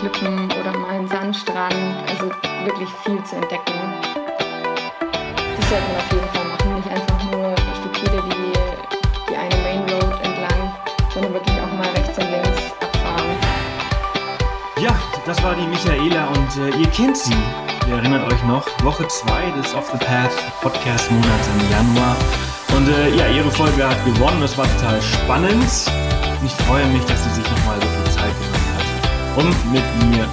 Sandklippen oder mal einen Sandstrand. Also wirklich viel zu entdecken. Das sollte man auf jeden Fall machen. Nicht einfach nur stupide die, die eine Main Road entlang, sondern wirklich auch mal rechts und links abfahren. Ja, das war die Michaela und äh, ihr kennt sie. Ihr erinnert euch noch, Woche 2 des Off the Path Podcast Monats im Januar. Und äh, ja, ihre Folge hat gewonnen. Das war total spannend. Ich freue mich, dass sie sich um mit mir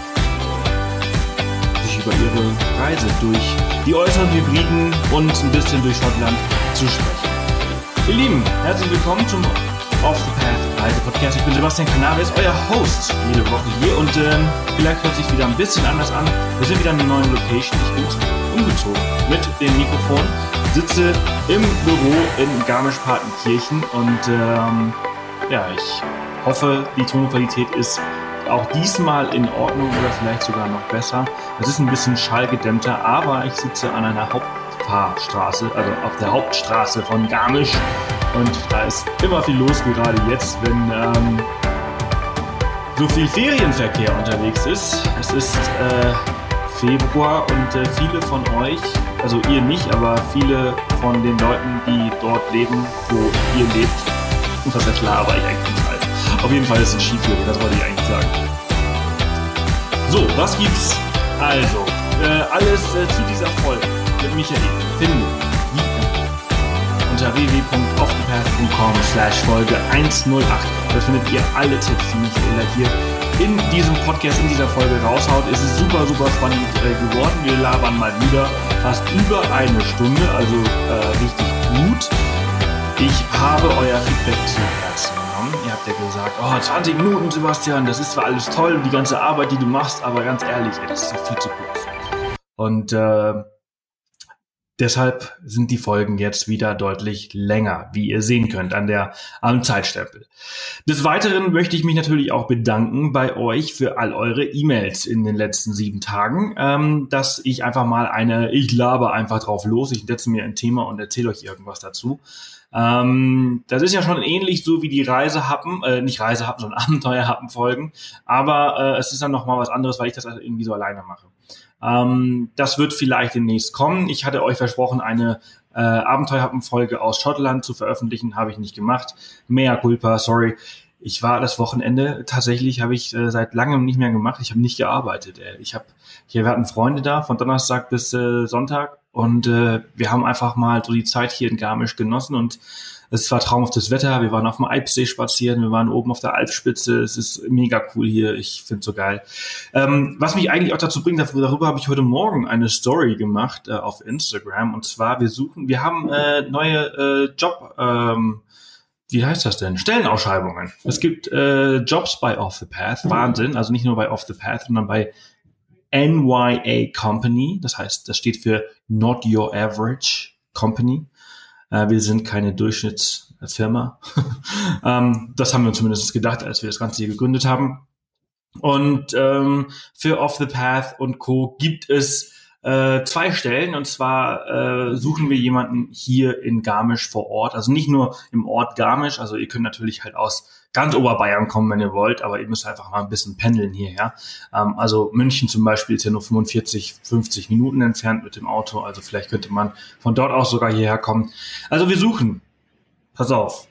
sich über ihre Reise durch die äußeren Hybriden und ein bisschen durch Schottland zu sprechen. Ihr Lieben, herzlich willkommen zum Off the Path Reise Podcast. Ich bin Sebastian Canaris, euer Host jede Woche hier und ähm, vielleicht hört sich wieder ein bisschen anders an. Wir sind wieder in einer neuen Location. Ich bin umgezogen mit dem Mikrofon, sitze im Büro in Garmisch-Partenkirchen und ähm, ja, ich hoffe, die Tonqualität ist auch diesmal in Ordnung oder vielleicht sogar noch besser. Es ist ein bisschen schallgedämmter, aber ich sitze an einer Hauptfahrstraße, also auf der Hauptstraße von Garmisch. Und da ist immer viel los, gerade jetzt, wenn ähm, so viel Ferienverkehr unterwegs ist. Es ist äh, Februar und äh, viele von euch, also ihr nicht, aber viele von den Leuten, die dort leben, wo ihr lebt, was jetzt laber ich eigentlich. Auf jeden Fall ist es Skiferien, das wollte ich eigentlich sagen. So, was gibt's? Also, äh, alles äh, zu dieser Folge mit Michael findet wie immer unter www.offthepath.com slash Folge 108. Da findet ihr alle Tipps, die Michaela hier in diesem Podcast, in dieser Folge raushaut. Es ist super, super spannend äh, geworden. Wir labern mal wieder fast über eine Stunde, also äh, richtig gut. Ich habe euer Feedback zu Herzen genommen. Ihr habt ja gesagt, oh, 20 Minuten, Sebastian, das ist zwar alles toll, die ganze Arbeit, die du machst, aber ganz ehrlich, ey, das ist doch viel zu kurz. Und äh, deshalb sind die Folgen jetzt wieder deutlich länger, wie ihr sehen könnt an der am Zeitstempel. Des Weiteren möchte ich mich natürlich auch bedanken bei euch für all eure E-Mails in den letzten sieben Tagen, ähm, dass ich einfach mal eine, ich laber einfach drauf los, ich setze mir ein Thema und erzähle euch irgendwas dazu. Ähm, das ist ja schon ähnlich so wie die Reisehappen, äh, nicht Reisehappen, sondern Abenteuerhappen-Folgen. Aber äh, es ist dann nochmal was anderes, weil ich das also irgendwie so alleine mache. Ähm, das wird vielleicht demnächst kommen. Ich hatte euch versprochen, eine äh, Abenteuerhappen-Folge aus Schottland zu veröffentlichen, habe ich nicht gemacht. Mea culpa, sorry. Ich war das Wochenende tatsächlich habe ich äh, seit langem nicht mehr gemacht. Ich habe nicht gearbeitet. Ey. Ich habe hier wir hatten Freunde da von Donnerstag bis äh, Sonntag und äh, wir haben einfach mal so die Zeit hier in Garmisch genossen und es war traumhaftes Wetter. Wir waren auf dem Alpsee spazieren, wir waren oben auf der Alpspitze. Es ist mega cool hier. Ich finde so geil. Ähm, was mich eigentlich auch dazu bringt, darüber habe ich heute Morgen eine Story gemacht äh, auf Instagram. Und zwar, wir suchen, wir haben äh, neue äh, Job, ähm, wie heißt das denn? Stellenausschreibungen. Es gibt äh, Jobs bei Off the Path. Wahnsinn. Also nicht nur bei Off the Path, sondern bei NYA Company. Das heißt, das steht für Not Your Average Company. Äh, wir sind keine Durchschnittsfirma. ähm, das haben wir zumindest gedacht, als wir das Ganze hier gegründet haben. Und ähm, für Off the Path und Co. gibt es äh, zwei Stellen. Und zwar äh, suchen wir jemanden hier in Garmisch vor Ort. Also nicht nur im Ort Garmisch. Also ihr könnt natürlich halt aus ganz Oberbayern kommen, wenn ihr wollt, aber ihr müsst einfach mal ein bisschen pendeln hierher. Ähm, also München zum Beispiel ist ja nur 45, 50 Minuten entfernt mit dem Auto. Also vielleicht könnte man von dort aus sogar hierher kommen. Also wir suchen, pass auf,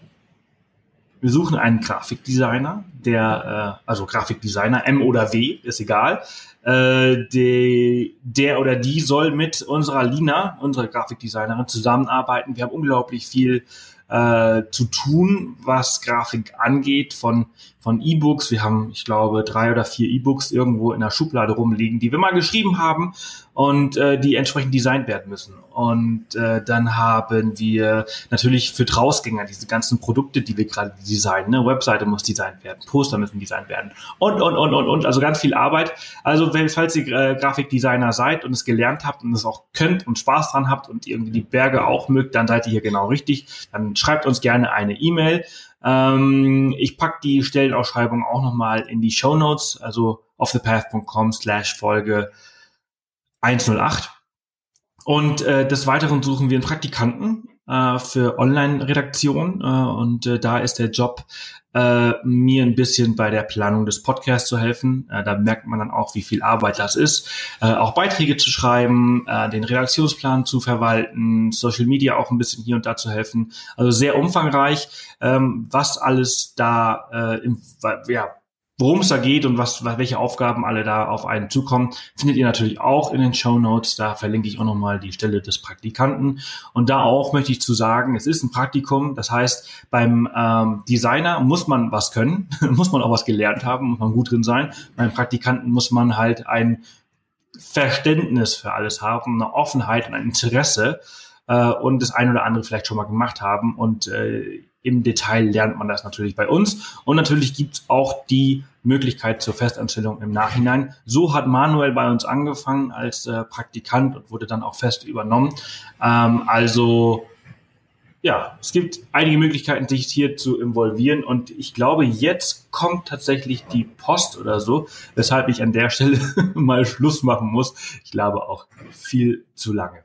wir suchen einen Grafikdesigner, der, äh, also Grafikdesigner, M oder W, ist egal. Äh, die, der oder die soll mit unserer Lina, unserer Grafikdesignerin, zusammenarbeiten. Wir haben unglaublich viel äh, zu tun, was Grafik angeht, von, von E-Books. Wir haben, ich glaube, drei oder vier E-Books irgendwo in der Schublade rumliegen, die wir mal geschrieben haben und äh, die entsprechend designt werden müssen. Und äh, dann haben wir natürlich für Drausgänger diese ganzen Produkte, die wir gerade designen. Ne? Webseite muss designt werden, Poster müssen designt werden und, und, und, und, und. Also ganz viel Arbeit. Also falls ihr äh, Grafikdesigner seid und es gelernt habt und es auch könnt und Spaß dran habt und irgendwie die Berge auch mögt, dann seid ihr hier genau richtig. Dann schreibt uns gerne eine E-Mail. Ähm, ich pack die Stellenausschreibung auch nochmal in die Show Notes, also offthepath.com slash Folge 108. Und äh, des Weiteren suchen wir einen Praktikanten äh, für Online-Redaktion äh, und äh, da ist der Job äh, mir ein bisschen bei der Planung des Podcasts zu helfen. Äh, da merkt man dann auch, wie viel Arbeit das ist, äh, auch Beiträge zu schreiben, äh, den Redaktionsplan zu verwalten, Social Media auch ein bisschen hier und da zu helfen. Also sehr umfangreich, ähm, was alles da äh, im, ja, Worum es da geht und was, welche Aufgaben alle da auf einen zukommen, findet ihr natürlich auch in den Show Notes. Da verlinke ich auch nochmal die Stelle des Praktikanten. Und da auch möchte ich zu sagen, es ist ein Praktikum. Das heißt, beim ähm, Designer muss man was können, muss man auch was gelernt haben, muss man gut drin sein. Beim Praktikanten muss man halt ein Verständnis für alles haben, eine Offenheit und ein Interesse äh, und das ein oder andere vielleicht schon mal gemacht haben. Und äh, im Detail lernt man das natürlich bei uns. Und natürlich gibt es auch die Möglichkeit zur Festanstellung im Nachhinein. So hat Manuel bei uns angefangen als äh, Praktikant und wurde dann auch fest übernommen. Ähm, also ja, es gibt einige Möglichkeiten, sich hier zu involvieren und ich glaube, jetzt kommt tatsächlich die Post oder so, weshalb ich an der Stelle mal Schluss machen muss. Ich glaube auch viel zu lange.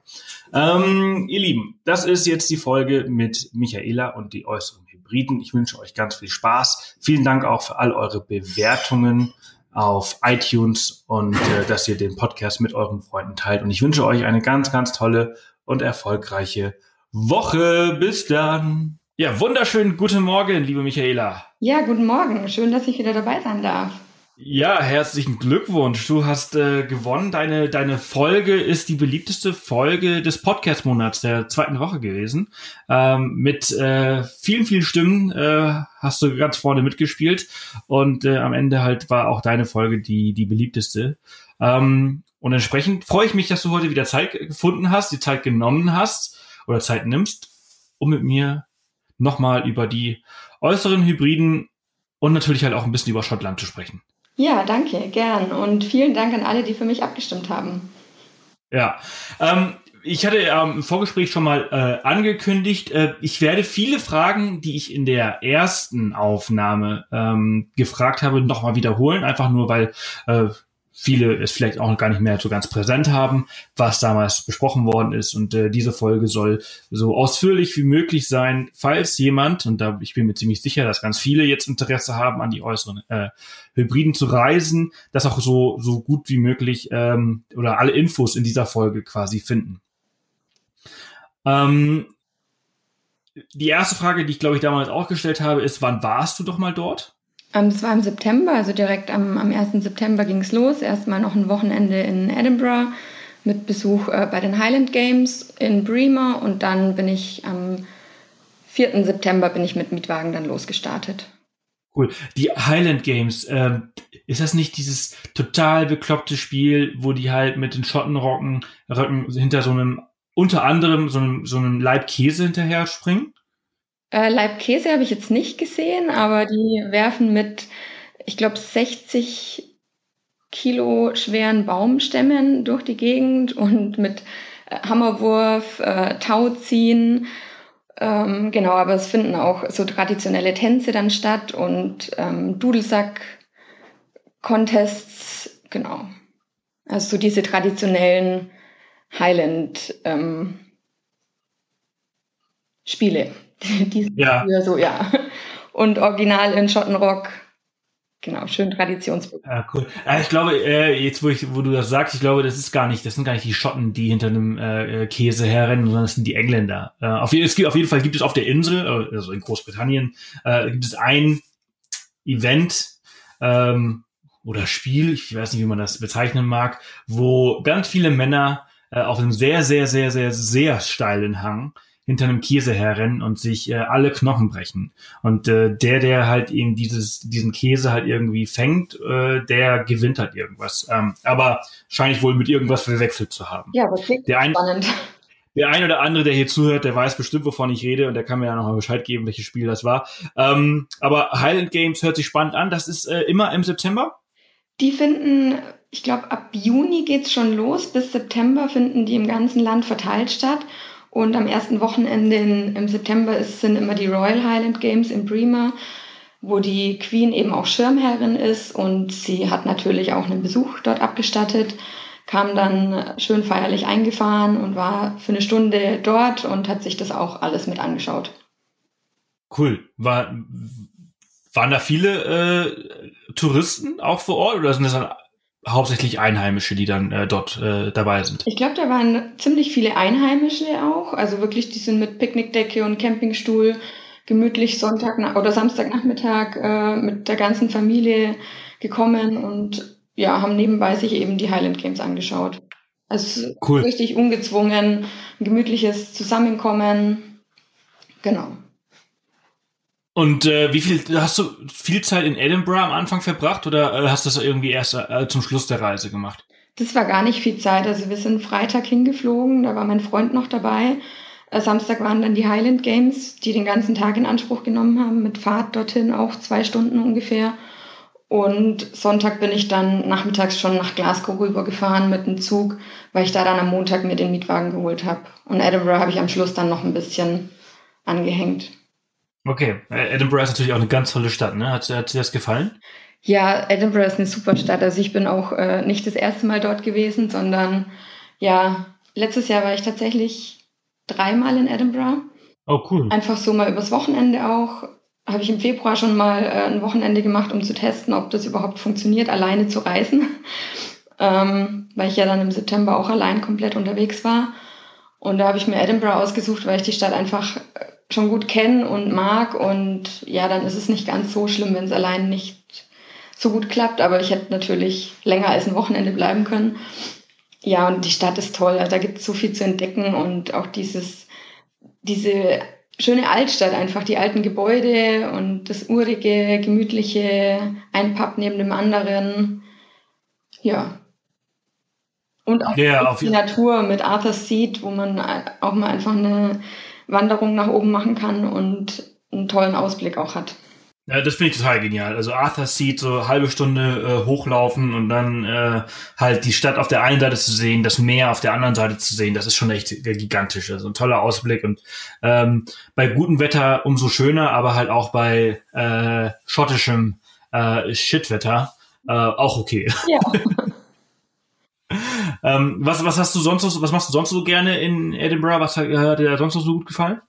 Ähm, ihr Lieben, das ist jetzt die Folge mit Michaela und die äußeren Hybriden. Ich wünsche euch ganz viel Spaß. Vielen Dank auch für all eure Bewertungen auf iTunes und äh, dass ihr den Podcast mit euren Freunden teilt. Und ich wünsche euch eine ganz, ganz tolle und erfolgreiche Woche. Bis dann. Ja, wunderschönen guten Morgen, liebe Michaela. Ja, guten Morgen. Schön, dass ich wieder dabei sein darf. Ja, herzlichen Glückwunsch. Du hast äh, gewonnen. Deine, deine Folge ist die beliebteste Folge des Podcast-Monats der zweiten Woche gewesen. Ähm, mit äh, vielen, vielen Stimmen äh, hast du ganz vorne mitgespielt. Und äh, am Ende halt war auch deine Folge die, die beliebteste. Ähm, und entsprechend freue ich mich, dass du heute wieder Zeit gefunden hast, die Zeit genommen hast oder Zeit nimmst, um mit mir nochmal über die äußeren Hybriden und natürlich halt auch ein bisschen über Schottland zu sprechen. Ja, danke, gern. Und vielen Dank an alle, die für mich abgestimmt haben. Ja, ähm, ich hatte ähm, im Vorgespräch schon mal äh, angekündigt, äh, ich werde viele Fragen, die ich in der ersten Aufnahme ähm, gefragt habe, nochmal wiederholen, einfach nur weil äh, viele es vielleicht auch gar nicht mehr so ganz präsent haben, was damals besprochen worden ist. Und äh, diese Folge soll so ausführlich wie möglich sein, falls jemand, und da ich bin mir ziemlich sicher, dass ganz viele jetzt Interesse haben, an die äußeren äh, Hybriden zu reisen, das auch so, so gut wie möglich ähm, oder alle Infos in dieser Folge quasi finden. Ähm, die erste Frage, die ich glaube ich damals auch gestellt habe, ist, wann warst du doch mal dort? Ähm, das war im September, also direkt am, am 1. September ging es los. Erstmal noch ein Wochenende in Edinburgh mit Besuch äh, bei den Highland Games in Bremer und dann bin ich am 4. September bin ich mit Mietwagen dann losgestartet. Cool. Die Highland Games, ähm, ist das nicht dieses total bekloppte Spiel, wo die halt mit den Schottenrocken hinter so einem, unter anderem so einem, so einem Leib Käse hinterher springen? Äh, Leib Käse habe ich jetzt nicht gesehen, aber die werfen mit, ich glaube, 60 Kilo schweren Baumstämmen durch die Gegend und mit äh, Hammerwurf, äh, Tauziehen. Ähm, genau, aber es finden auch so traditionelle Tänze dann statt und ähm, Dudelsack-Contests, genau. Also so diese traditionellen Highland-Spiele. Ähm, die sind ja. so, ja. Und original in Schottenrock. Genau, schön traditionsbewusst. Ja, cool. Ich glaube, äh, jetzt wo ich, wo du das sagst, ich glaube, das ist gar nicht, das sind gar nicht die Schotten, die hinter einem äh, Käse herrennen, sondern das sind die Engländer. Äh, auf, es gibt, auf jeden Fall gibt es auf der Insel, also in Großbritannien, äh, gibt es ein Event ähm, oder Spiel, ich weiß nicht, wie man das bezeichnen mag, wo ganz viele Männer äh, auf einem sehr, sehr, sehr, sehr, sehr steilen Hang hinter einem Käse herrennen und sich äh, alle Knochen brechen. Und äh, der, der halt eben dieses, diesen Käse halt irgendwie fängt, äh, der gewinnt halt irgendwas. Ähm, aber wahrscheinlich wohl mit irgendwas verwechselt zu haben. Ja, das klingt der ein, spannend. Der ein oder andere, der hier zuhört, der weiß bestimmt, wovon ich rede und der kann mir ja nochmal Bescheid geben, welches Spiel das war. Ähm, aber Highland Games hört sich spannend an. Das ist äh, immer im September? Die finden, ich glaube, ab Juni geht's schon los. Bis September finden die im ganzen Land verteilt statt. Und am ersten Wochenende in, im September ist, sind immer die Royal Highland Games in Bremer, wo die Queen eben auch Schirmherrin ist und sie hat natürlich auch einen Besuch dort abgestattet. kam dann schön feierlich eingefahren und war für eine Stunde dort und hat sich das auch alles mit angeschaut. Cool. War, waren da viele äh, Touristen auch vor Ort oder sind das dann hauptsächlich Einheimische, die dann äh, dort äh, dabei sind? Ich glaube, da waren ziemlich viele Einheimische auch. Also wirklich, die sind mit Picknickdecke und Campingstuhl gemütlich Sonntag oder Samstagnachmittag äh, mit der ganzen Familie gekommen und ja, haben nebenbei sich eben die Highland Games angeschaut. Also cool. richtig ungezwungen, ein gemütliches Zusammenkommen. Genau. Und äh, wie viel hast du viel Zeit in Edinburgh am Anfang verbracht oder äh, hast du das irgendwie erst äh, zum Schluss der Reise gemacht? Das war gar nicht viel Zeit. Also wir sind Freitag hingeflogen, da war mein Freund noch dabei. Äh, Samstag waren dann die Highland Games, die den ganzen Tag in Anspruch genommen haben, mit Fahrt dorthin auch zwei Stunden ungefähr. Und Sonntag bin ich dann nachmittags schon nach Glasgow rübergefahren mit dem Zug, weil ich da dann am Montag mir den Mietwagen geholt habe. Und Edinburgh habe ich am Schluss dann noch ein bisschen angehängt. Okay, äh, Edinburgh ist natürlich auch eine ganz tolle Stadt, ne? Hat, hat dir das gefallen? Ja, Edinburgh ist eine super Stadt. Also ich bin auch äh, nicht das erste Mal dort gewesen, sondern ja, letztes Jahr war ich tatsächlich dreimal in Edinburgh. Oh, cool. Einfach so mal übers Wochenende auch. Habe ich im Februar schon mal äh, ein Wochenende gemacht, um zu testen, ob das überhaupt funktioniert, alleine zu reisen. ähm, weil ich ja dann im September auch allein komplett unterwegs war. Und da habe ich mir Edinburgh ausgesucht, weil ich die Stadt einfach äh, schon gut kenne und mag. Und ja, dann ist es nicht ganz so schlimm, wenn es allein nicht so gut klappt. Aber ich hätte natürlich länger als ein Wochenende bleiben können. Ja, und die Stadt ist toll. Also da gibt es so viel zu entdecken und auch dieses, diese schöne Altstadt einfach, die alten Gebäude und das urige, gemütliche, ein Pub neben dem anderen. Ja. Und auch ja, die Natur mit Arthur's Seat, wo man auch mal einfach eine Wanderung nach oben machen kann und einen tollen Ausblick auch hat. Ja, das finde ich total genial. Also Arthur sieht so halbe Stunde äh, hochlaufen und dann äh, halt die Stadt auf der einen Seite zu sehen, das Meer auf der anderen Seite zu sehen, das ist schon echt gigantisch. Also ein toller Ausblick und ähm, bei gutem Wetter umso schöner, aber halt auch bei äh, schottischem äh, Shitwetter äh, auch okay. Ja. ähm, was, was hast du sonst so, was machst du sonst so gerne in Edinburgh? Was hat, hat dir sonst noch so gut gefallen?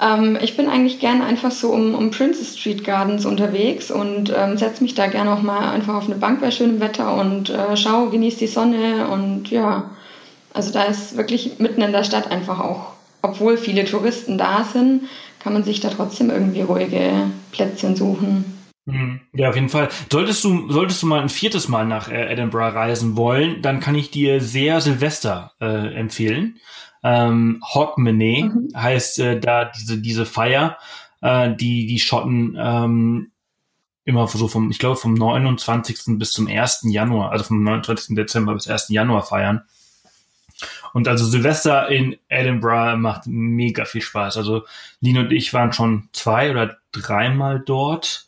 Ähm, ich bin eigentlich gerne einfach so um, um Princess Street Gardens unterwegs und ähm, setze mich da gerne auch mal einfach auf eine Bank bei schönem Wetter und äh, schaue, genieße die Sonne und ja, also da ist wirklich mitten in der Stadt einfach auch, obwohl viele Touristen da sind, kann man sich da trotzdem irgendwie ruhige Plätzchen suchen. Mhm. Ja, auf jeden Fall. Solltest du, solltest du mal ein viertes Mal nach äh, Edinburgh reisen wollen, dann kann ich dir sehr Silvester äh, empfehlen. Ähm, Hogmanay mhm. heißt äh, da diese, diese Feier, äh, die die Schotten ähm, immer so vom, ich glaube, vom 29. bis zum 1. Januar, also vom 29. Dezember bis 1. Januar feiern. Und also Silvester in Edinburgh macht mega viel Spaß. Also Lino und ich waren schon zwei oder dreimal dort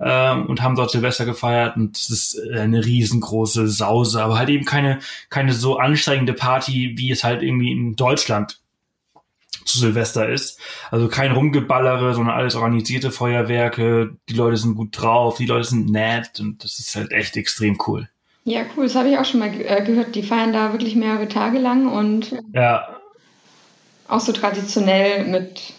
ähm, und haben dort Silvester gefeiert und es ist eine riesengroße Sause, aber halt eben keine, keine so anstrengende Party, wie es halt irgendwie in Deutschland zu Silvester ist. Also kein Rumgeballere, sondern alles organisierte Feuerwerke, die Leute sind gut drauf, die Leute sind nett und das ist halt echt extrem cool. Ja, cool, das habe ich auch schon mal äh, gehört. Die feiern da wirklich mehrere Tage lang und ja. auch so traditionell mit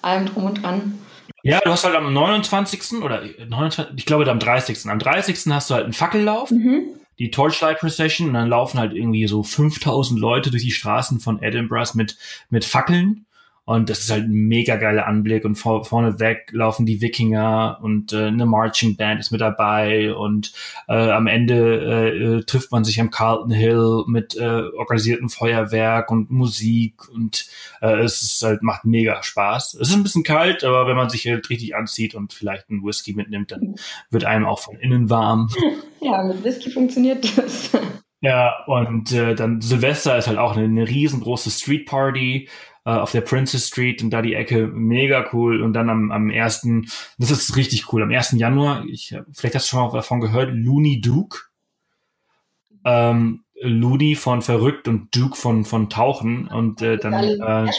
allem drum und dran. Ja, du hast halt am 29. oder 29, ich glaube am 30. Am 30. hast du halt einen Fackellauf, mhm. die Torchlight Procession, und dann laufen halt irgendwie so 5000 Leute durch die Straßen von Edinburgh mit, mit Fackeln. Und das ist halt ein mega geiler Anblick. Und vor, vorne weg laufen die Wikinger und äh, eine Marching Band ist mit dabei. Und äh, am Ende äh, äh, trifft man sich am Carlton Hill mit äh, organisiertem Feuerwerk und Musik. Und äh, es ist halt, macht mega Spaß. Es ist ein bisschen kalt, aber wenn man sich halt richtig anzieht und vielleicht einen Whisky mitnimmt, dann wird einem auch von innen warm. Ja, mit Whisky funktioniert das. Ja, und äh, dann Silvester ist halt auch eine, eine riesengroße Street Party auf der Princess Street und da die Ecke mega cool. Und dann am, am ersten, das ist richtig cool, am 1. Januar, ich, vielleicht hast du schon mal davon gehört, Looney Duke. Ähm, Looney von Verrückt und Duke von, von Tauchen und äh, dann äh,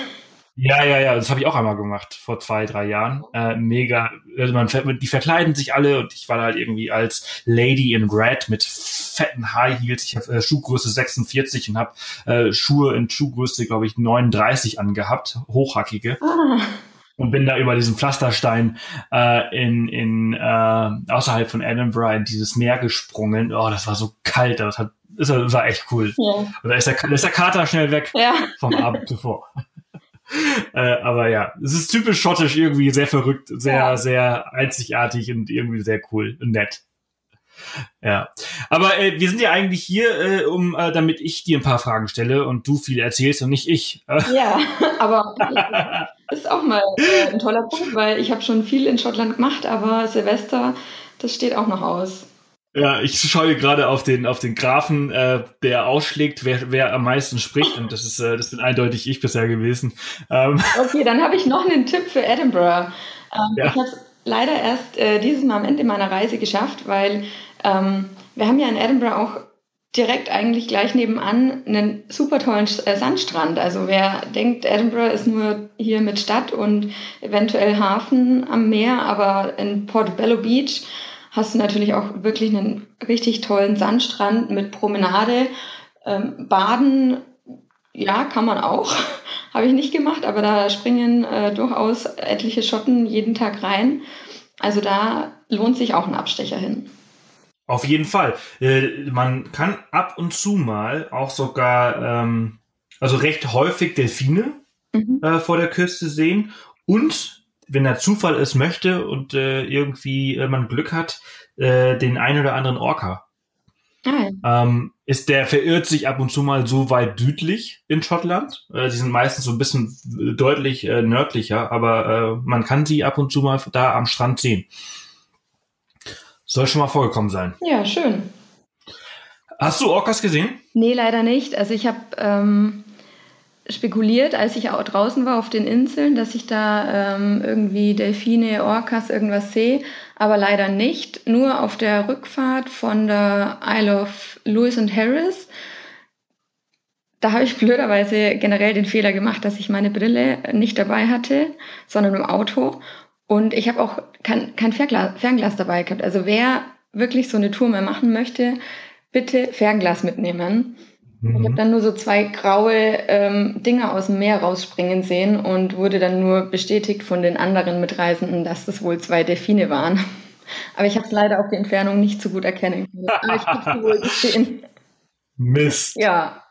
Ja, ja, ja, das habe ich auch einmal gemacht vor zwei, drei Jahren. Äh, mega, also man, die verkleiden sich alle und ich war halt irgendwie als Lady in Red mit fetten High Heels. Ich habe äh, Schuhgröße 46 und habe äh, Schuhe in Schuhgröße, glaube ich, 39 angehabt, hochhackige. Ah. Und bin da über diesen Pflasterstein äh, in, in äh, außerhalb von Edinburgh in dieses Meer gesprungen. Oh, das war so kalt, das hat das war echt cool. Ja. Und da ist der, da ist der Kater schnell weg ja. vom Abend zuvor. äh, aber ja, es ist typisch schottisch, irgendwie sehr verrückt, sehr, ja. sehr einzigartig und irgendwie sehr cool und nett. Ja, aber äh, wir sind ja eigentlich hier, äh, um, äh, damit ich dir ein paar Fragen stelle und du viel erzählst und nicht ich. Ja, aber ist auch mal äh, ein toller Punkt, weil ich habe schon viel in Schottland gemacht, aber Silvester, das steht auch noch aus. Ja, ich schaue gerade auf den auf den Graphen, äh, der ausschlägt, wer, wer am meisten spricht und das ist äh, das bin eindeutig ich bisher gewesen. Ähm. Okay, dann habe ich noch einen Tipp für Edinburgh. Ähm, ja. Ich habe es leider erst äh, dieses Mal am Ende meiner Reise geschafft, weil ähm, wir haben ja in Edinburgh auch direkt eigentlich gleich nebenan einen super tollen äh, Sandstrand. Also wer denkt, Edinburgh ist nur hier mit Stadt und eventuell Hafen am Meer, aber in Portobello Beach hast du natürlich auch wirklich einen richtig tollen Sandstrand mit Promenade. Ähm, Baden, ja, kann man auch. Habe ich nicht gemacht, aber da springen äh, durchaus etliche Schotten jeden Tag rein. Also da lohnt sich auch ein Abstecher hin. Auf jeden Fall. Äh, man kann ab und zu mal auch sogar, ähm, also recht häufig Delfine mhm. äh, vor der Küste sehen und wenn der Zufall es möchte und äh, irgendwie äh, man Glück hat, äh, den einen oder anderen Orca. Ah. Ähm, ist der verirrt sich ab und zu mal so weit südlich in Schottland. Äh, sie sind meistens so ein bisschen deutlich äh, nördlicher, aber äh, man kann sie ab und zu mal da am Strand sehen. Soll schon mal vorgekommen sein. Ja, schön. Hast du Orcas gesehen? Nee, leider nicht. Also ich habe ähm, spekuliert, als ich auch draußen war auf den Inseln, dass ich da ähm, irgendwie Delfine, Orcas, irgendwas sehe, aber leider nicht. Nur auf der Rückfahrt von der Isle of Lewis und Harris. Da habe ich blöderweise generell den Fehler gemacht, dass ich meine Brille nicht dabei hatte, sondern im Auto. Und ich habe auch kein, kein Fernglas, Fernglas dabei gehabt. Also wer wirklich so eine Tour mehr machen möchte, bitte Fernglas mitnehmen. Mhm. Ich habe dann nur so zwei graue ähm, Dinger aus dem Meer rausspringen sehen und wurde dann nur bestätigt von den anderen Mitreisenden, dass das wohl zwei Delfine waren. Aber ich habe es leider auf die Entfernung nicht so gut erkennen können. Aber ich habe sie wohl gesehen. Mist. Ja.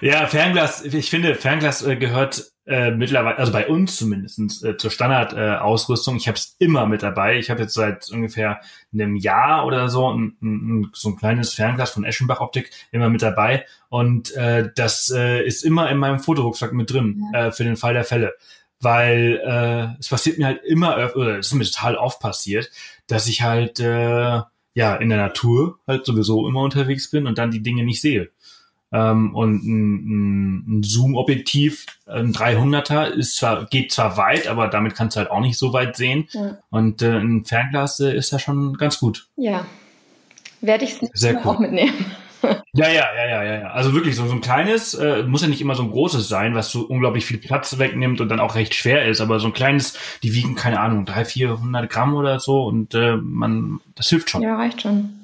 Ja, Fernglas, ich finde, Fernglas äh, gehört äh, mittlerweile, also bei uns zumindest, äh, zur Standardausrüstung. Äh, ich habe es immer mit dabei. Ich habe jetzt seit ungefähr einem Jahr oder so ein, ein, so ein kleines Fernglas von Eschenbach Optik immer mit dabei. Und äh, das äh, ist immer in meinem Fotorucksack mit drin, ja. äh, für den Fall der Fälle. Weil äh, es passiert mir halt immer, oder es ist mir total oft passiert, dass ich halt äh, ja in der Natur halt sowieso immer unterwegs bin und dann die Dinge nicht sehe. Ähm, und ein, ein Zoom-Objektiv, ein 300er, ist zwar, geht zwar weit, aber damit kannst du halt auch nicht so weit sehen. Ja. Und äh, ein Fernglas äh, ist ja schon ganz gut. Ja. Werde ich es cool. auch mitnehmen. ja, ja, ja, ja, ja, ja. Also wirklich so, so ein kleines, äh, muss ja nicht immer so ein großes sein, was so unglaublich viel Platz wegnimmt und dann auch recht schwer ist, aber so ein kleines, die wiegen, keine Ahnung, 300, 400 Gramm oder so und äh, man, das hilft schon. Ja, reicht schon.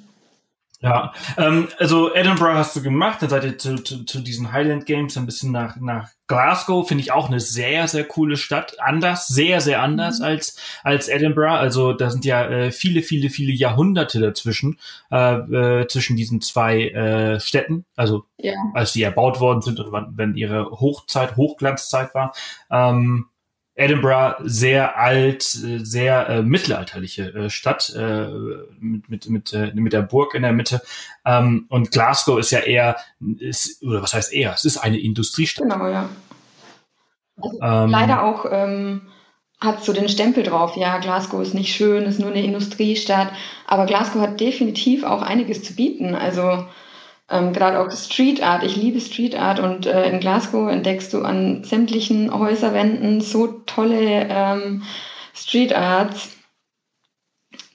Ja, ähm, also Edinburgh hast du gemacht, dann seid ihr zu, zu, zu diesen Highland Games ein bisschen nach, nach Glasgow, finde ich auch eine sehr, sehr coole Stadt. Anders, sehr, sehr anders mhm. als, als Edinburgh. Also da sind ja äh, viele, viele, viele Jahrhunderte dazwischen, äh, äh, zwischen diesen zwei äh, Städten. Also ja. als die erbaut worden sind und wann, wenn ihre Hochzeit, Hochglanzzeit war. Ähm, Edinburgh sehr alt, sehr äh, mittelalterliche äh, Stadt äh, mit mit mit, äh, mit der Burg in der Mitte. Ähm, und Glasgow ist ja eher, ist, oder was heißt eher? Es ist eine Industriestadt. Genau, ja. Also ähm, leider auch ähm, hat so den Stempel drauf. Ja, Glasgow ist nicht schön, ist nur eine Industriestadt. Aber Glasgow hat definitiv auch einiges zu bieten. Also ähm, Gerade auch Street Art. Ich liebe Street Art und äh, in Glasgow entdeckst du an sämtlichen Häuserwänden so tolle ähm, Street Arts.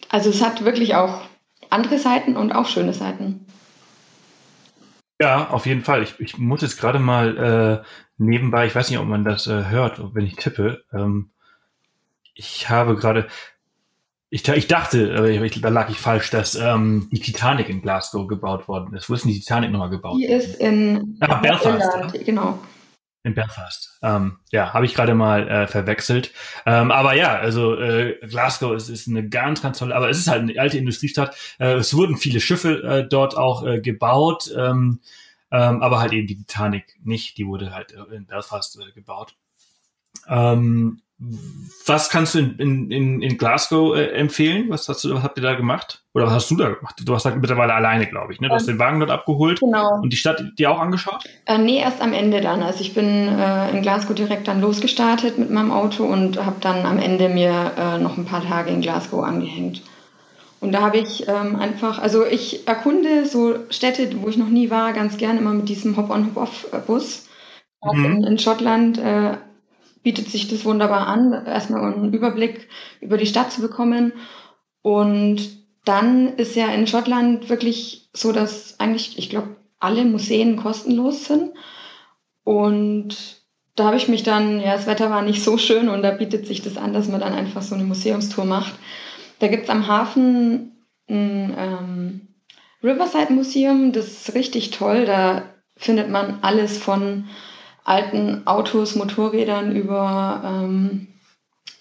Also es hat wirklich auch andere Seiten und auch schöne Seiten. Ja, auf jeden Fall. Ich, ich muss jetzt gerade mal äh, nebenbei, ich weiß nicht, ob man das äh, hört, wenn ich tippe. Ähm, ich habe gerade, ich, ich dachte, aber ich, da lag ich falsch, dass ähm, die Titanic in Glasgow gebaut worden ist. Wo ist denn die Titanic nochmal gebaut? Die ist in ah, Belfast. Genau. In Belfast. Ähm, ja, habe ich gerade mal äh, verwechselt. Ähm, aber ja, also äh, Glasgow ist, ist eine ganz, ganz tolle, aber es ist halt eine alte Industriestadt. Äh, es wurden viele Schiffe äh, dort auch äh, gebaut, ähm, ähm, aber halt eben die Titanic nicht. Die wurde halt äh, in Belfast äh, gebaut. Ähm, was kannst du in, in, in Glasgow äh, empfehlen? Was, hast du, habt ihr da gemacht? Oder was hast du da gemacht? Du hast halt mittlerweile alleine, glaube ich. Ne? Du hast den Wagen dort abgeholt genau. und die Stadt dir auch angeschaut? Äh, nee, erst am Ende dann. Also ich bin äh, in Glasgow direkt dann losgestartet mit meinem Auto und habe dann am Ende mir äh, noch ein paar Tage in Glasgow angehängt. Und da habe ich ähm, einfach, also ich erkunde so Städte, wo ich noch nie war, ganz gern immer mit diesem Hop-on-Hop-off-Bus. Auch mhm. in, in Schottland äh, bietet sich das wunderbar an, erstmal einen Überblick über die Stadt zu bekommen. Und dann ist ja in Schottland wirklich so, dass eigentlich, ich glaube, alle Museen kostenlos sind. Und da habe ich mich dann, ja, das Wetter war nicht so schön und da bietet sich das an, dass man dann einfach so eine Museumstour macht. Da gibt es am Hafen ein ähm, Riverside Museum, das ist richtig toll. Da findet man alles von alten Autos, Motorrädern über ähm,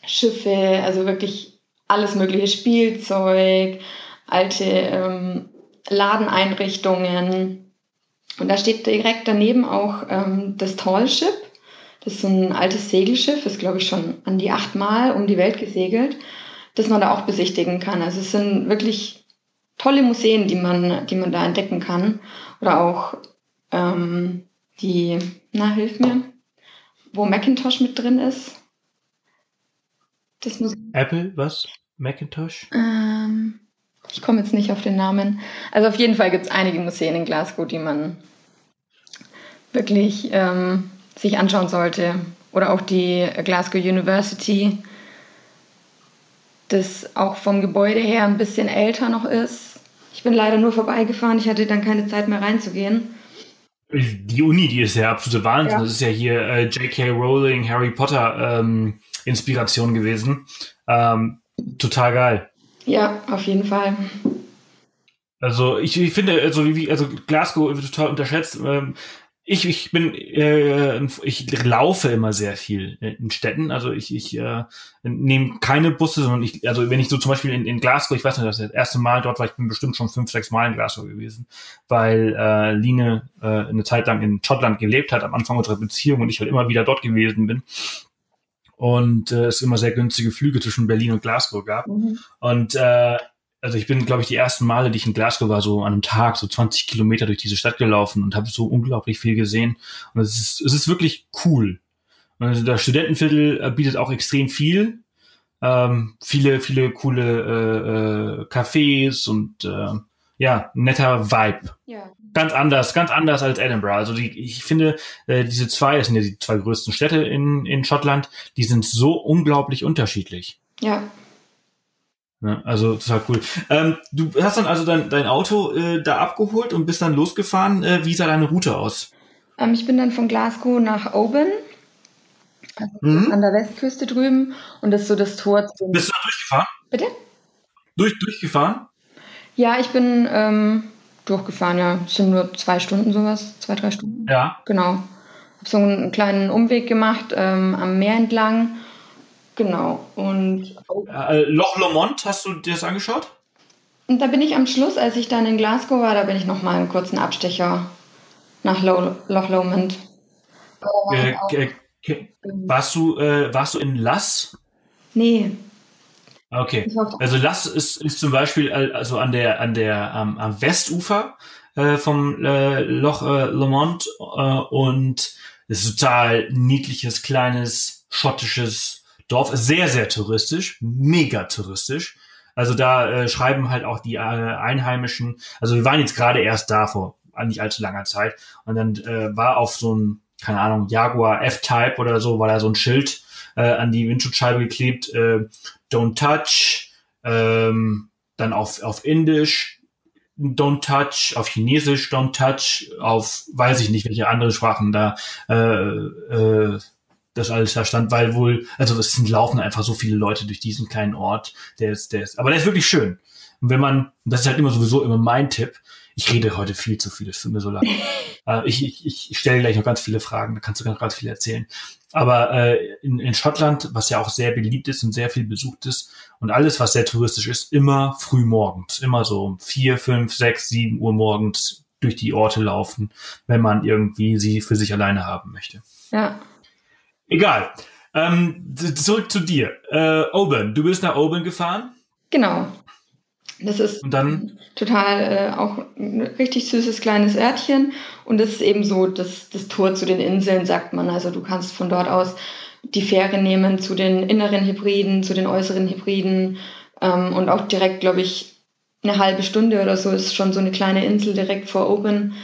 Schiffe, also wirklich alles mögliche Spielzeug, alte ähm, Ladeneinrichtungen. Und da steht direkt daneben auch ähm, das Tall Ship. Das ist ein altes Segelschiff, ist glaube ich schon an die achtmal um die Welt gesegelt, das man da auch besichtigen kann. Also es sind wirklich tolle Museen, die man, die man da entdecken kann. Oder auch ähm, die, na, hilf mir, wo Macintosh mit drin ist. Das muss Apple, was? Macintosh? Ähm, ich komme jetzt nicht auf den Namen. Also auf jeden Fall gibt es einige Museen in Glasgow, die man wirklich ähm, sich anschauen sollte. Oder auch die Glasgow University, das auch vom Gebäude her ein bisschen älter noch ist. Ich bin leider nur vorbeigefahren, ich hatte dann keine Zeit mehr reinzugehen. Die Uni, die ist ja absolute Wahnsinn. Ja. Das ist ja hier äh, J.K. Rowling, Harry Potter ähm, Inspiration gewesen. Ähm, total geil. Ja, auf jeden Fall. Also ich, ich finde, also wie also Glasgow wird total unterschätzt. Ähm, ich, ich bin, äh, ich laufe immer sehr viel in Städten. Also ich, ich äh, nehme keine Busse, sondern ich, also wenn ich so zum Beispiel in, in Glasgow, ich weiß nicht, das ist das erste Mal dort war, ich bin bestimmt schon fünf, sechs Mal in Glasgow gewesen, weil äh, Line äh, eine Zeit lang in Schottland gelebt hat, am Anfang unserer Beziehung und ich halt immer wieder dort gewesen bin. Und äh, es immer sehr günstige Flüge zwischen Berlin und Glasgow gab. Mhm. Und äh, also ich bin, glaube ich, die ersten Male, die ich in Glasgow war, so an einem Tag so 20 Kilometer durch diese Stadt gelaufen und habe so unglaublich viel gesehen. Und es ist, es ist wirklich cool. Und also das Studentenviertel äh, bietet auch extrem viel. Ähm, viele, viele coole äh, äh, Cafés und äh, ja, netter Vibe. Ja. Ganz anders, ganz anders als Edinburgh. Also die, ich finde, äh, diese zwei, das sind ja die zwei größten Städte in, in Schottland, die sind so unglaublich unterschiedlich. Ja, ja, also total cool. Ähm, du hast dann also dein, dein Auto äh, da abgeholt und bist dann losgefahren. Äh, wie sah deine Route aus? Ähm, ich bin dann von Glasgow nach Oban, also mhm. an der Westküste drüben. Und das ist so das Tor. Zum bist du da durchgefahren? Bitte? Durch, durchgefahren? Ja, ich bin ähm, durchgefahren, ja. Es sind nur zwei Stunden sowas, zwei, drei Stunden. Ja. Genau. Hab so einen kleinen Umweg gemacht ähm, am Meer entlang Genau. Und äh, Loch Lomond, hast du dir das angeschaut? Und da bin ich am Schluss, als ich dann in Glasgow war, da bin ich nochmal einen kurzen Abstecher nach Lo Loch Lomond. Äh, äh, warst, du, äh, warst du in Lass? Nee. Okay. Also Lass ist, ist zum Beispiel also an der, an der, am, am Westufer äh, vom äh, Loch äh, Lomond äh, und ist total niedliches, kleines, schottisches Dorf sehr, sehr touristisch, mega touristisch. Also da äh, schreiben halt auch die äh, Einheimischen, also wir waren jetzt gerade erst da vor nicht allzu langer Zeit und dann äh, war auf so ein, keine Ahnung, Jaguar F-Type oder so, war da so ein Schild äh, an die Windschutzscheibe geklebt, äh, don't touch, ähm, dann auf, auf Indisch, Don't Touch, auf Chinesisch Don't Touch, auf weiß ich nicht, welche andere Sprachen da äh, äh, das alles da stand, weil wohl, also es sind laufen einfach so viele Leute durch diesen kleinen Ort, der ist, der ist, aber der ist wirklich schön. Und wenn man, das ist halt immer sowieso immer mein Tipp, ich rede heute viel zu viel, es tut mir so leid. äh, ich, ich, ich stelle gleich noch ganz viele Fragen, da kannst du ganz, ganz viel erzählen. Aber äh, in, in Schottland, was ja auch sehr beliebt ist und sehr viel besucht ist und alles, was sehr touristisch ist, immer früh morgens, immer so um vier, fünf, sechs, sieben Uhr morgens durch die Orte laufen, wenn man irgendwie sie für sich alleine haben möchte. Ja. Egal. Ähm, zurück zu dir. Äh, Oban, du bist nach Oban gefahren? Genau. Das ist Und dann? total äh, auch ein richtig süßes kleines Örtchen. Und das ist eben so das, das Tor zu den Inseln, sagt man. Also du kannst von dort aus die Fähre nehmen zu den inneren Hybriden, zu den äußeren Hybriden. Ähm, und auch direkt, glaube ich, eine halbe Stunde oder so ist schon so eine kleine Insel direkt vor Open.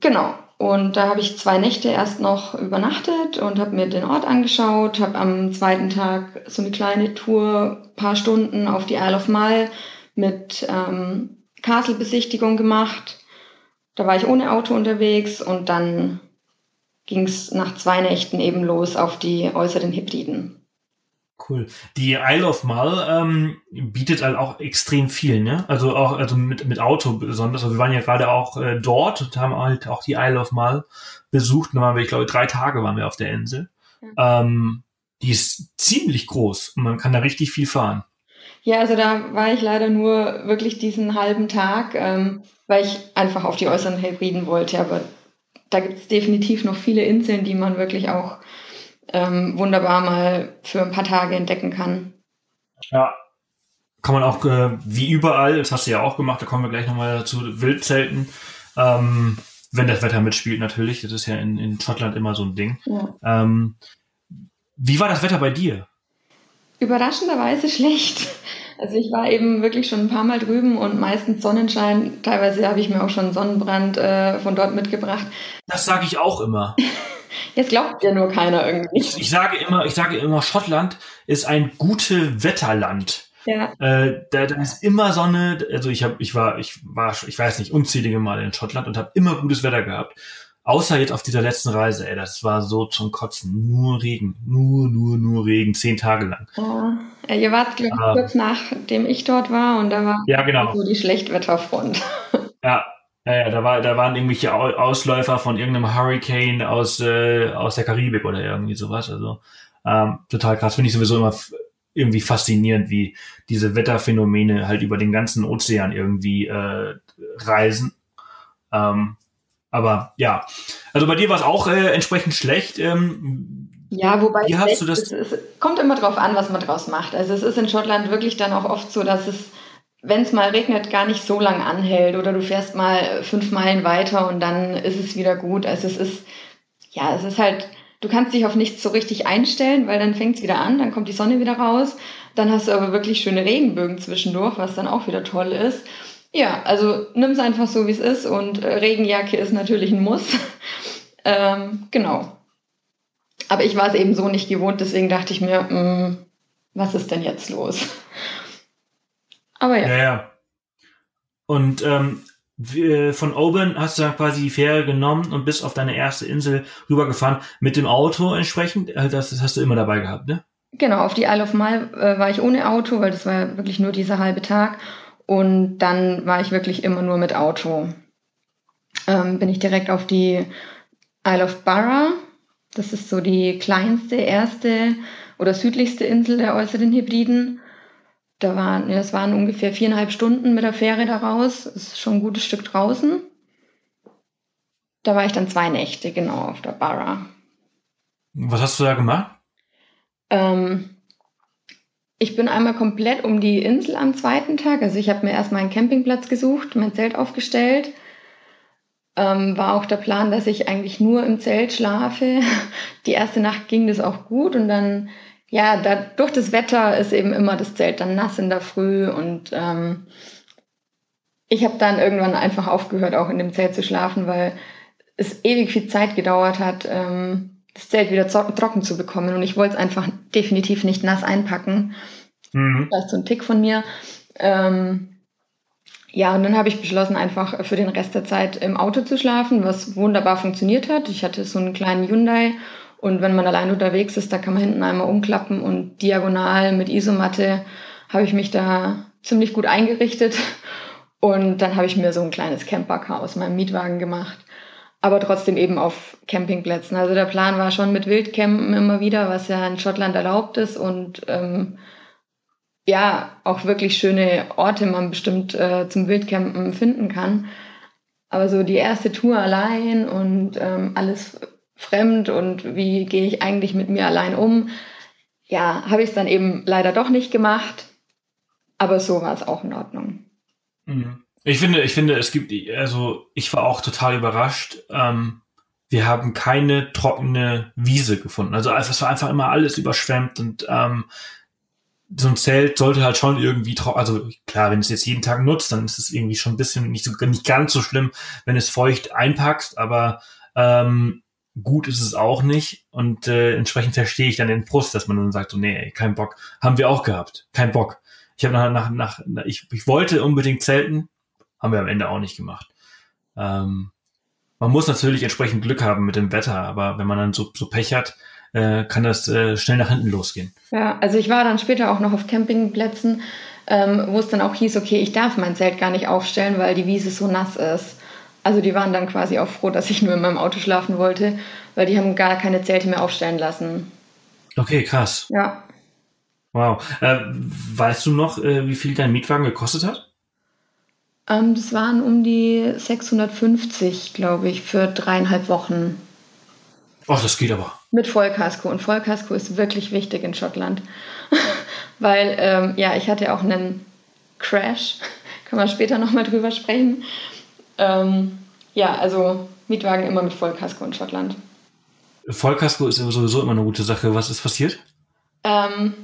Genau. Und da habe ich zwei Nächte erst noch übernachtet und habe mir den Ort angeschaut, habe am zweiten Tag so eine kleine Tour, paar Stunden auf die Isle of Mull mit ähm, Castle-Besichtigung gemacht. Da war ich ohne Auto unterwegs und dann ging es nach zwei Nächten eben los auf die äußeren Hybriden. Cool. Die Isle of Mull ähm, bietet halt auch extrem viel, ne? Also auch also mit, mit Auto besonders. Also wir waren ja gerade auch äh, dort und haben halt auch die Isle of Mull besucht. Da waren wir, ich glaube, drei Tage waren wir auf der Insel. Ja. Ähm, die ist ziemlich groß und man kann da richtig viel fahren. Ja, also da war ich leider nur wirklich diesen halben Tag, ähm, weil ich einfach auf die äußeren Hybriden wollte. Aber da gibt es definitiv noch viele Inseln, die man wirklich auch ähm, wunderbar mal für ein paar Tage entdecken kann. Ja. Kann man auch, äh, wie überall, das hast du ja auch gemacht, da kommen wir gleich nochmal dazu, Wildzelten. Ähm, wenn das Wetter mitspielt natürlich, das ist ja in, in Schottland immer so ein Ding. Ja. Ähm, wie war das Wetter bei dir? Überraschenderweise schlecht. Also ich war eben wirklich schon ein paar Mal drüben und meistens Sonnenschein. Teilweise habe ich mir auch schon Sonnenbrand äh, von dort mitgebracht. Das sage ich auch immer. Jetzt glaubt ja nur keiner irgendwie. Ich, ich, sage immer, ich sage immer, Schottland ist ein gute Wetterland. Ja. Äh, da, da ist immer Sonne. Also ich habe, ich war, ich war, ich weiß nicht, unzählige Male in Schottland und habe immer gutes Wetter gehabt. Außer jetzt auf dieser letzten Reise, ey, das war so zum Kotzen. Nur Regen, nur, nur, nur Regen, zehn Tage lang. Ja, ihr wart, glaube ich, kurz nachdem ich dort war und da war ja, genau. so die Schlechtwetterfront. Ja, ja, ja, da, war, da waren irgendwelche Ausläufer von irgendeinem Hurricane aus, äh, aus der Karibik oder irgendwie sowas. Also ähm, total krass. Finde ich sowieso immer irgendwie faszinierend, wie diese Wetterphänomene halt über den ganzen Ozean irgendwie äh, reisen. Ähm, aber ja, also bei dir war es auch äh, entsprechend schlecht. Ähm, ja, wobei wie hast du das? Es, es kommt immer drauf an, was man draus macht. Also es ist in Schottland wirklich dann auch oft so, dass es wenn es mal regnet, gar nicht so lang anhält oder du fährst mal fünf Meilen weiter und dann ist es wieder gut. Also es ist, ja, es ist halt, du kannst dich auf nichts so richtig einstellen, weil dann fängt es wieder an, dann kommt die Sonne wieder raus, dann hast du aber wirklich schöne Regenbögen zwischendurch, was dann auch wieder toll ist. Ja, also nimm es einfach so, wie es ist und äh, Regenjacke ist natürlich ein Muss. ähm, genau. Aber ich war es eben so nicht gewohnt, deswegen dachte ich mir, mh, hm, was ist denn jetzt los? Aber ja. Ja, ja. Und ähm, äh, von Oban hast du dann quasi die Fähre genommen und bist auf deine erste Insel rübergefahren mit dem Auto entsprechend. Äh, das, das hast du immer dabei gehabt, ne? Genau, auf die Isle of Mull äh, war ich ohne Auto, weil das war wirklich nur dieser halbe Tag. Und dann war ich wirklich immer nur mit Auto. Ähm, bin ich direkt auf die Isle of Barra. Das ist so die kleinste, erste oder südlichste Insel der äußeren Hybriden. Da waren, ja, es waren ungefähr viereinhalb Stunden mit der Fähre daraus. Das ist schon ein gutes Stück draußen. Da war ich dann zwei Nächte, genau, auf der Barra. Was hast du da gemacht? Ähm, ich bin einmal komplett um die Insel am zweiten Tag. Also ich habe mir erstmal einen Campingplatz gesucht, mein Zelt aufgestellt. Ähm, war auch der Plan, dass ich eigentlich nur im Zelt schlafe. Die erste Nacht ging das auch gut und dann ja, da, durch das Wetter ist eben immer das Zelt dann nass in der Früh und ähm, ich habe dann irgendwann einfach aufgehört, auch in dem Zelt zu schlafen, weil es ewig viel Zeit gedauert hat, ähm, das Zelt wieder trocken zu bekommen und ich wollte es einfach definitiv nicht nass einpacken. Mhm. Das ist so ein Tick von mir. Ähm, ja, und dann habe ich beschlossen, einfach für den Rest der Zeit im Auto zu schlafen, was wunderbar funktioniert hat. Ich hatte so einen kleinen Hyundai und wenn man allein unterwegs ist, da kann man hinten einmal umklappen und diagonal mit Isomatte habe ich mich da ziemlich gut eingerichtet. Und dann habe ich mir so ein kleines Campercar aus meinem Mietwagen gemacht. Aber trotzdem eben auf Campingplätzen. Also der Plan war schon mit Wildcampen immer wieder, was ja in Schottland erlaubt ist und ähm, ja, auch wirklich schöne Orte man bestimmt äh, zum Wildcampen finden kann. Aber so die erste Tour allein und ähm, alles fremd und wie gehe ich eigentlich mit mir allein um, ja, habe ich es dann eben leider doch nicht gemacht. Aber so war es auch in Ordnung. Mhm. Ich finde, ich finde, es gibt, also ich war auch total überrascht. Ähm, wir haben keine trockene Wiese gefunden. Also es war einfach immer alles überschwemmt und ähm, so ein Zelt sollte halt schon irgendwie trocken, also klar, wenn es jetzt jeden Tag nutzt, dann ist es irgendwie schon ein bisschen nicht so nicht ganz so schlimm, wenn es feucht einpackst, aber ähm, gut ist es auch nicht und äh, entsprechend verstehe ich dann den Frust, dass man dann sagt, so nee, ey, kein Bock, haben wir auch gehabt, kein Bock. Ich habe nach, nach, nach ich, ich wollte unbedingt zelten, haben wir am Ende auch nicht gemacht. Ähm, man muss natürlich entsprechend Glück haben mit dem Wetter, aber wenn man dann so, so Pech hat, äh, kann das äh, schnell nach hinten losgehen. Ja, also ich war dann später auch noch auf Campingplätzen, ähm, wo es dann auch hieß, okay, ich darf mein Zelt gar nicht aufstellen, weil die Wiese so nass ist. Also die waren dann quasi auch froh, dass ich nur in meinem Auto schlafen wollte, weil die haben gar keine Zelte mehr aufstellen lassen. Okay, krass. Ja. Wow. Äh, weißt du noch, äh, wie viel dein Mietwagen gekostet hat? Ähm, das waren um die 650, glaube ich, für dreieinhalb Wochen. Ach, das geht aber. Mit Vollkasko. Und Vollkasko ist wirklich wichtig in Schottland. Weil, ähm, ja, ich hatte auch einen Crash. Können wir später nochmal drüber sprechen. Ähm, ja, also Mietwagen immer mit Vollkasko in Schottland. Vollkasko ist sowieso immer eine gute Sache. Was ist passiert? Ähm,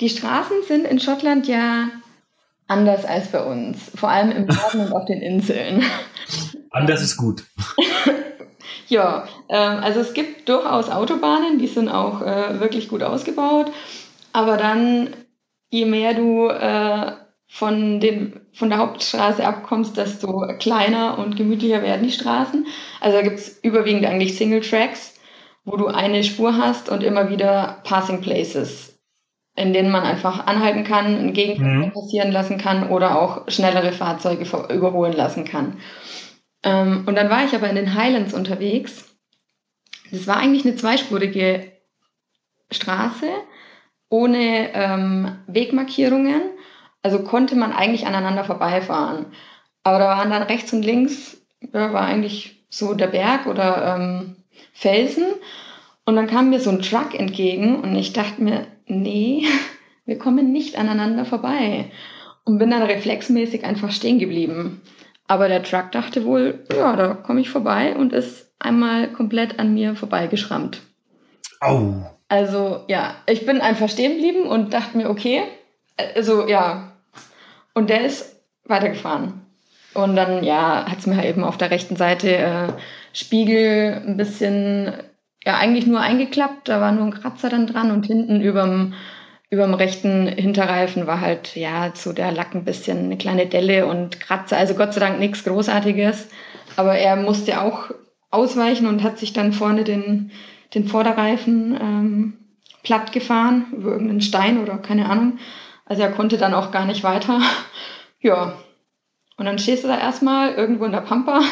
die Straßen sind in Schottland ja anders als bei uns. Vor allem im Norden und auf den Inseln. Anders ist gut. ja, ähm, also es gibt durchaus Autobahnen, die sind auch äh, wirklich gut ausgebaut. Aber dann, je mehr du äh, von, den, von der Hauptstraße abkommst, desto kleiner und gemütlicher werden die Straßen. Also da gibt es überwiegend eigentlich Single Tracks, wo du eine Spur hast und immer wieder Passing Places, in denen man einfach anhalten kann, einen Gegenverkehr mhm. passieren lassen kann oder auch schnellere Fahrzeuge überholen lassen kann. Ähm, und dann war ich aber in den Highlands unterwegs. Das war eigentlich eine zweispurige Straße ohne ähm, Wegmarkierungen also konnte man eigentlich aneinander vorbeifahren. Aber da waren dann rechts und links, ja, war eigentlich so der Berg oder ähm, Felsen. Und dann kam mir so ein Truck entgegen und ich dachte mir, nee, wir kommen nicht aneinander vorbei. Und bin dann reflexmäßig einfach stehen geblieben. Aber der Truck dachte wohl, ja, da komme ich vorbei und ist einmal komplett an mir vorbeigeschrammt. Au. Also ja, ich bin einfach stehen geblieben und dachte mir, okay, also ja, und der ist weitergefahren. Und dann, ja, hat es mir halt eben auf der rechten Seite äh, Spiegel ein bisschen, ja, eigentlich nur eingeklappt. Da war nur ein Kratzer dann dran und hinten überm, überm rechten Hinterreifen war halt, ja, zu der Lack ein bisschen eine kleine Delle und Kratzer. Also Gott sei Dank nichts Großartiges. Aber er musste auch ausweichen und hat sich dann vorne den, den Vorderreifen ähm, platt gefahren über irgendeinen Stein oder keine Ahnung. Also er konnte dann auch gar nicht weiter. Ja. Und dann stehst du da erstmal irgendwo in der Pampa.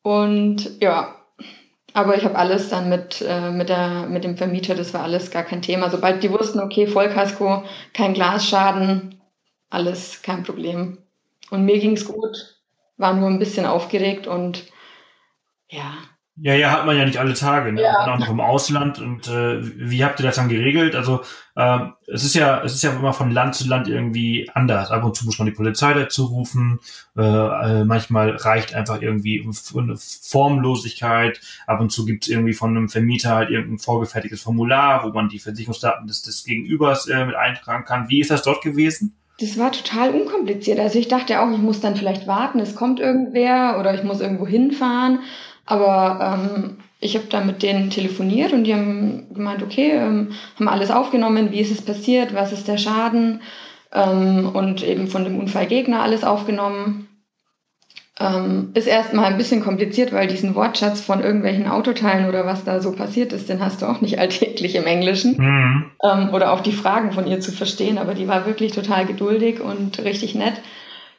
Und ja, aber ich habe alles dann mit, äh, mit, der, mit dem Vermieter, das war alles gar kein Thema. Sobald die wussten, okay, Vollkasko, kein Glasschaden, alles kein Problem. Und mir ging's gut, war nur ein bisschen aufgeregt und ja, ja, ja, hat man ja nicht alle Tage, ne? Ja. Auch noch im Ausland. Und äh, wie habt ihr das dann geregelt? Also ähm, es ist ja, es ist ja immer von Land zu Land irgendwie anders. Ab und zu muss man die Polizei dazu rufen. Äh, äh, manchmal reicht einfach irgendwie eine Formlosigkeit. Ab und zu gibt's irgendwie von einem Vermieter halt irgendein vorgefertigtes Formular, wo man die Versicherungsdaten des, des Gegenübers äh, mit eintragen kann. Wie ist das dort gewesen? Das war total unkompliziert. Also ich dachte auch, ich muss dann vielleicht warten, es kommt irgendwer oder ich muss irgendwo hinfahren. Aber ähm, ich habe da mit denen telefoniert und die haben gemeint, okay, ähm, haben alles aufgenommen, wie ist es passiert, was ist der Schaden, ähm, und eben von dem Unfallgegner alles aufgenommen. Ähm, ist erstmal ein bisschen kompliziert, weil diesen Wortschatz von irgendwelchen Autoteilen oder was da so passiert ist, den hast du auch nicht alltäglich im Englischen. Mhm. Ähm, oder auch die Fragen von ihr zu verstehen, aber die war wirklich total geduldig und richtig nett.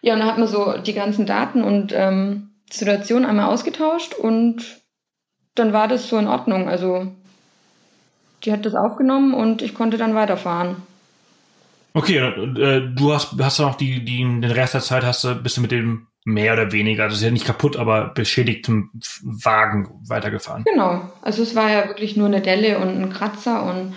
Ja, und dann hat man so die ganzen Daten und ähm, Situation einmal ausgetauscht und dann war das so in Ordnung. Also die hat das aufgenommen und ich konnte dann weiterfahren. Okay, äh, du hast, hast noch die, die, den Rest der Zeit hast du, bist du mit dem mehr oder weniger, das ist ja nicht kaputt, aber beschädigtem Wagen weitergefahren. Genau, also es war ja wirklich nur eine Delle und ein Kratzer und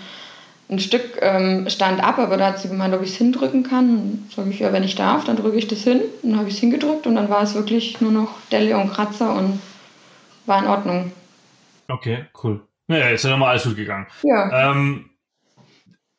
ein Stück ähm, stand ab, aber da hat sie gemeint, ob ich es hindrücken kann. Sag ich, ja, wenn ich darf, dann drücke ich das hin. Dann habe ich es hingedrückt und dann war es wirklich nur noch Delle und Kratzer und war in Ordnung. Okay, cool. Naja, ist ja nochmal alles gut gegangen. Ja. Ähm,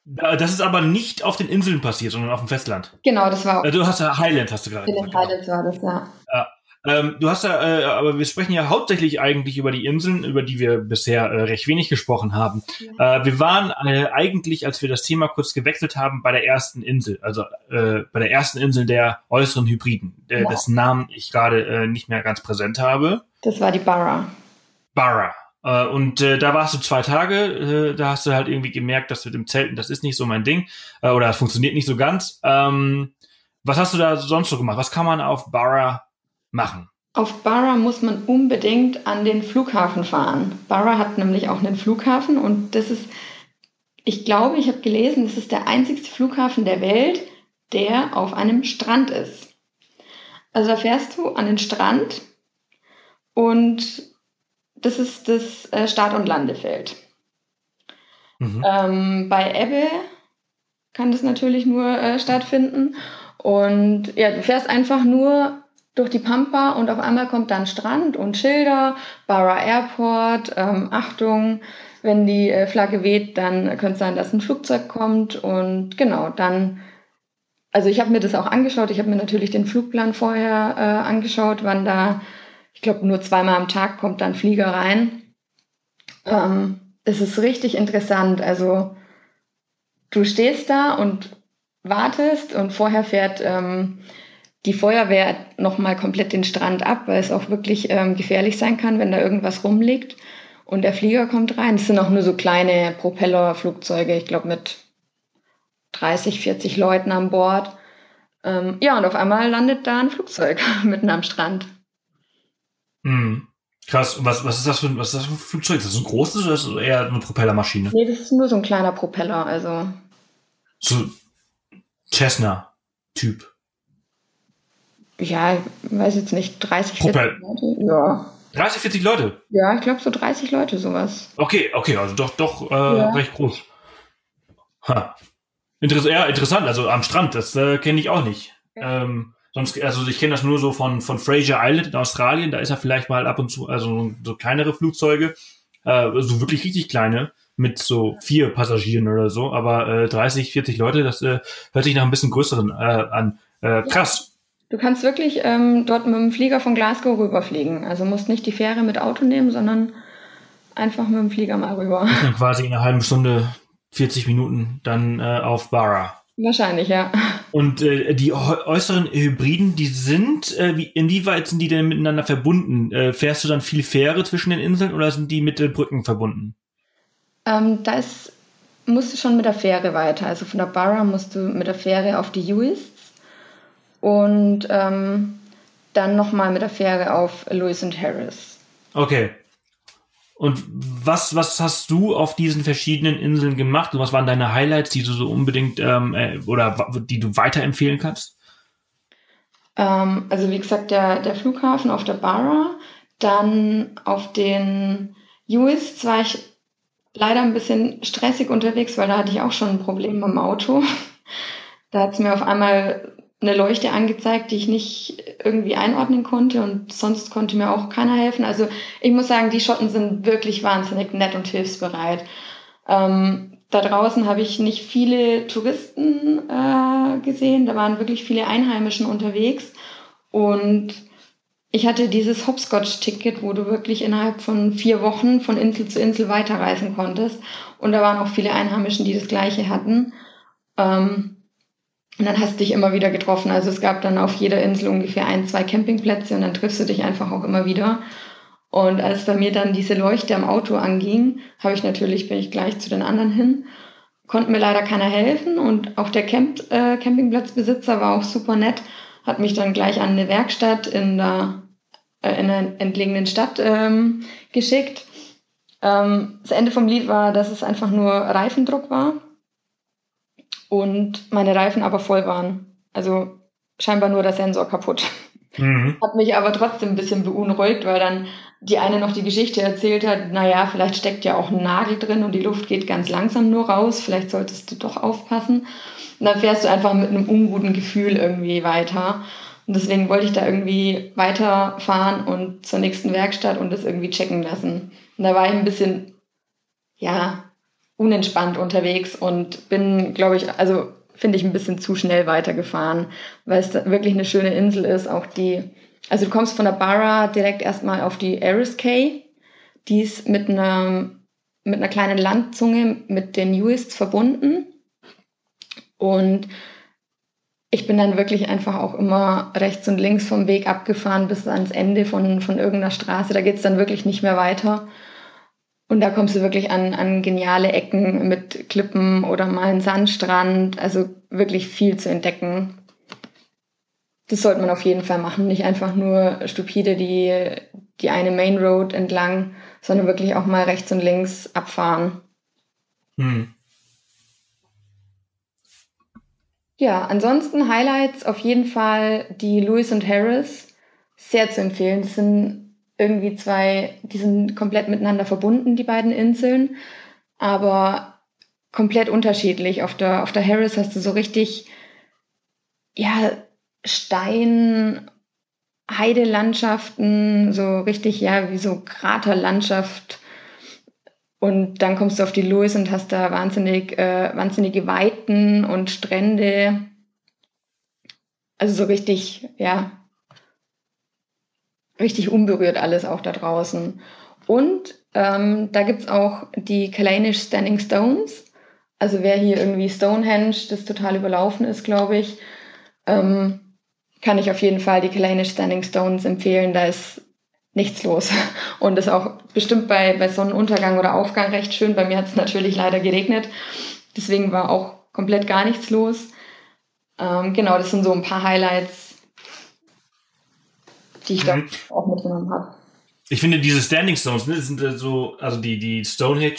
das ist aber nicht auf den Inseln passiert, sondern auf dem Festland. Genau, das war. Auch. Äh, du hast ja Highland, hast du gerade gesagt. Den Highlands war das, ja. ja. Ähm, du hast ja, äh, aber wir sprechen ja hauptsächlich eigentlich über die Inseln, über die wir bisher äh, recht wenig gesprochen haben. Ja. Äh, wir waren äh, eigentlich, als wir das Thema kurz gewechselt haben, bei der ersten Insel, also äh, bei der ersten Insel der äußeren Hybriden, der, ja. dessen Namen ich gerade äh, nicht mehr ganz präsent habe. Das war die Barra. Barra. Äh, und äh, da warst du zwei Tage, äh, da hast du halt irgendwie gemerkt, dass mit dem Zelten, das ist nicht so mein Ding, äh, oder es funktioniert nicht so ganz. Ähm, was hast du da sonst so gemacht? Was kann man auf Barra machen? Auf Barra muss man unbedingt an den Flughafen fahren. Barra hat nämlich auch einen Flughafen und das ist, ich glaube, ich habe gelesen, das ist der einzigste Flughafen der Welt, der auf einem Strand ist. Also da fährst du an den Strand und das ist das äh, Start- und Landefeld. Mhm. Ähm, bei Ebbe kann das natürlich nur äh, stattfinden. Und ja, du fährst einfach nur durch die Pampa und auf einmal kommt dann Strand und Schilder, Barra Airport, ähm, Achtung, wenn die äh, Flagge weht, dann könnte es sein, dass ein Flugzeug kommt und genau, dann, also ich habe mir das auch angeschaut, ich habe mir natürlich den Flugplan vorher äh, angeschaut, wann da, ich glaube nur zweimal am Tag kommt dann Flieger rein. Ähm, es ist richtig interessant, also du stehst da und wartest und vorher fährt ähm, die Feuerwehr nochmal komplett den Strand ab, weil es auch wirklich ähm, gefährlich sein kann, wenn da irgendwas rumliegt und der Flieger kommt rein. Es sind auch nur so kleine Propellerflugzeuge, ich glaube mit 30, 40 Leuten an Bord. Ähm, ja, und auf einmal landet da ein Flugzeug mitten am Strand. Mhm. Krass, und was, was, ist das für, was ist das für ein Flugzeug? Ist das ein großes oder ist das eher eine Propellermaschine? Nee, das ist nur so ein kleiner Propeller, also. So Cessna-Typ ja, ich weiß jetzt nicht, 30, 40 Leute. Ja. 30, 40 Leute? Ja, ich glaube so 30 Leute sowas. Okay, okay, also doch, doch äh, ja. recht groß. Ha. Interess ja, interessant, also am Strand, das äh, kenne ich auch nicht. Ja. Ähm, sonst, also ich kenne das nur so von, von Fraser Island in Australien, da ist ja vielleicht mal ab und zu, also so kleinere Flugzeuge, äh, so wirklich richtig kleine, mit so vier Passagieren oder so, aber äh, 30, 40 Leute, das äh, hört sich nach ein bisschen größeren äh, an. Äh, krass. Du kannst wirklich ähm, dort mit dem Flieger von Glasgow rüberfliegen. Also musst nicht die Fähre mit Auto nehmen, sondern einfach mit dem Flieger mal rüber. Dann quasi in einer halben Stunde, 40 Minuten dann äh, auf Barra. Wahrscheinlich, ja. Und äh, die äußeren Hybriden, die sind, äh, wie, inwieweit sind die denn miteinander verbunden? Äh, fährst du dann viel Fähre zwischen den Inseln oder sind die mit äh, Brücken verbunden? Ähm, da ist, musst du schon mit der Fähre weiter. Also von der Barra musst du mit der Fähre auf die Uist und ähm, dann nochmal mit der Fähre auf Lewis and Harris. Okay. Und was, was hast du auf diesen verschiedenen Inseln gemacht und was waren deine Highlights, die du so unbedingt ähm, äh, oder die du weiterempfehlen kannst? Ähm, also wie gesagt, der, der Flughafen auf der Barra, dann auf den US war ich leider ein bisschen stressig unterwegs, weil da hatte ich auch schon ein Problem mit dem Auto. Da hat es mir auf einmal eine Leuchte angezeigt, die ich nicht irgendwie einordnen konnte und sonst konnte mir auch keiner helfen. Also ich muss sagen, die Schotten sind wirklich wahnsinnig nett und hilfsbereit. Ähm, da draußen habe ich nicht viele Touristen äh, gesehen, da waren wirklich viele Einheimischen unterwegs und ich hatte dieses Hopscotch-Ticket, wo du wirklich innerhalb von vier Wochen von Insel zu Insel weiterreisen konntest und da waren auch viele Einheimischen, die das gleiche hatten. Ähm, Und dann hast du dich immer wieder getroffen. Also es gab dann auf jeder Insel ungefähr ein, zwei Campingplätze und dann triffst du dich einfach auch immer wieder. Und als bei mir dann diese Leuchte am Auto anging, habe ich natürlich, bin ich gleich zu den anderen hin, konnte mir leider keiner helfen und auch der Camp, äh, Campingplatzbesitzer war auch super nett, hat mich dann gleich an eine Werkstatt in der, äh, in einer entlegenen Stadt ähm, geschickt. Ähm, das Ende vom Lied war, dass es einfach nur Reifendruck war und meine Reifen aber voll waren. Also scheinbar nur der Sensor kaputt. Mhm. Hat mich aber trotzdem ein bisschen beunruhigt, weil dann die eine noch die Geschichte erzählt hat, naja, vielleicht steckt ja auch ein Nagel drin und die Luft geht ganz langsam nur raus, vielleicht solltest du doch aufpassen. Und dann fährst du einfach mit einem unguten Gefühl irgendwie weiter. Und deswegen wollte ich da irgendwie weiterfahren und zur nächsten Werkstatt und das irgendwie checken lassen. Und da war ich ein bisschen, ja, unentspannt unterwegs und bin, glaube ich, also finde ich ein bisschen zu schnell weitergefahren, weil es wirklich eine schöne Insel ist. Auch die, also du kommst von der Barra direkt erstmal auf die Aris Cay. Die ist mit einer, mit einer kleinen Landzunge mit den Uists verbunden. Und ich bin dann wirklich einfach auch immer rechts und links vom Weg abgefahren bis ans Ende von, von irgendeiner Straße. Da geht es dann wirklich nicht mehr weiter. Und da kommst du wirklich an, an geniale Ecken mit Klippen oder mal einen Sandstrand. Also wirklich viel zu entdecken. Das sollte man auf jeden Fall machen. Nicht einfach nur stupide die, die eine Main Road entlang, sondern wirklich auch mal rechts und links abfahren. Hm. Ja, ansonsten Highlights auf jeden Fall die Lewis und Harris. Sehr zu empfehlen. Das sind irgendwie zwei, die sind komplett miteinander verbunden, die beiden Inseln, aber komplett unterschiedlich. Auf der, auf der Harris hast du so richtig, ja, Stein, Heidelandschaften, so richtig, ja, wie so Kraterlandschaft. Und dann kommst du auf die Lewis und hast da wahnsinnig, äh, wahnsinnige Weiten und Strände. Also so richtig, ja, richtig unberührt alles auch da draußen. Und ähm, da gibt's auch die Kalanish Standing Stones. Also wer hier irgendwie Stonehenge, das total überlaufen ist, glaube ich, ähm, kann ich auf jeden Fall die Kalanish Standing Stones empfehlen. Da ist nichts los. Und ist auch bestimmt bei, bei Sonnenuntergang oder Aufgang recht schön. Bei mir hat es natürlich leider geregnet. Deswegen war auch komplett gar nichts los. Ähm, genau, das sind so ein paar Highlights die ich mhm. da auch mitgenommen habe. Ich finde diese Standing Stones, ne, sind äh, so, also die, die Stonehenge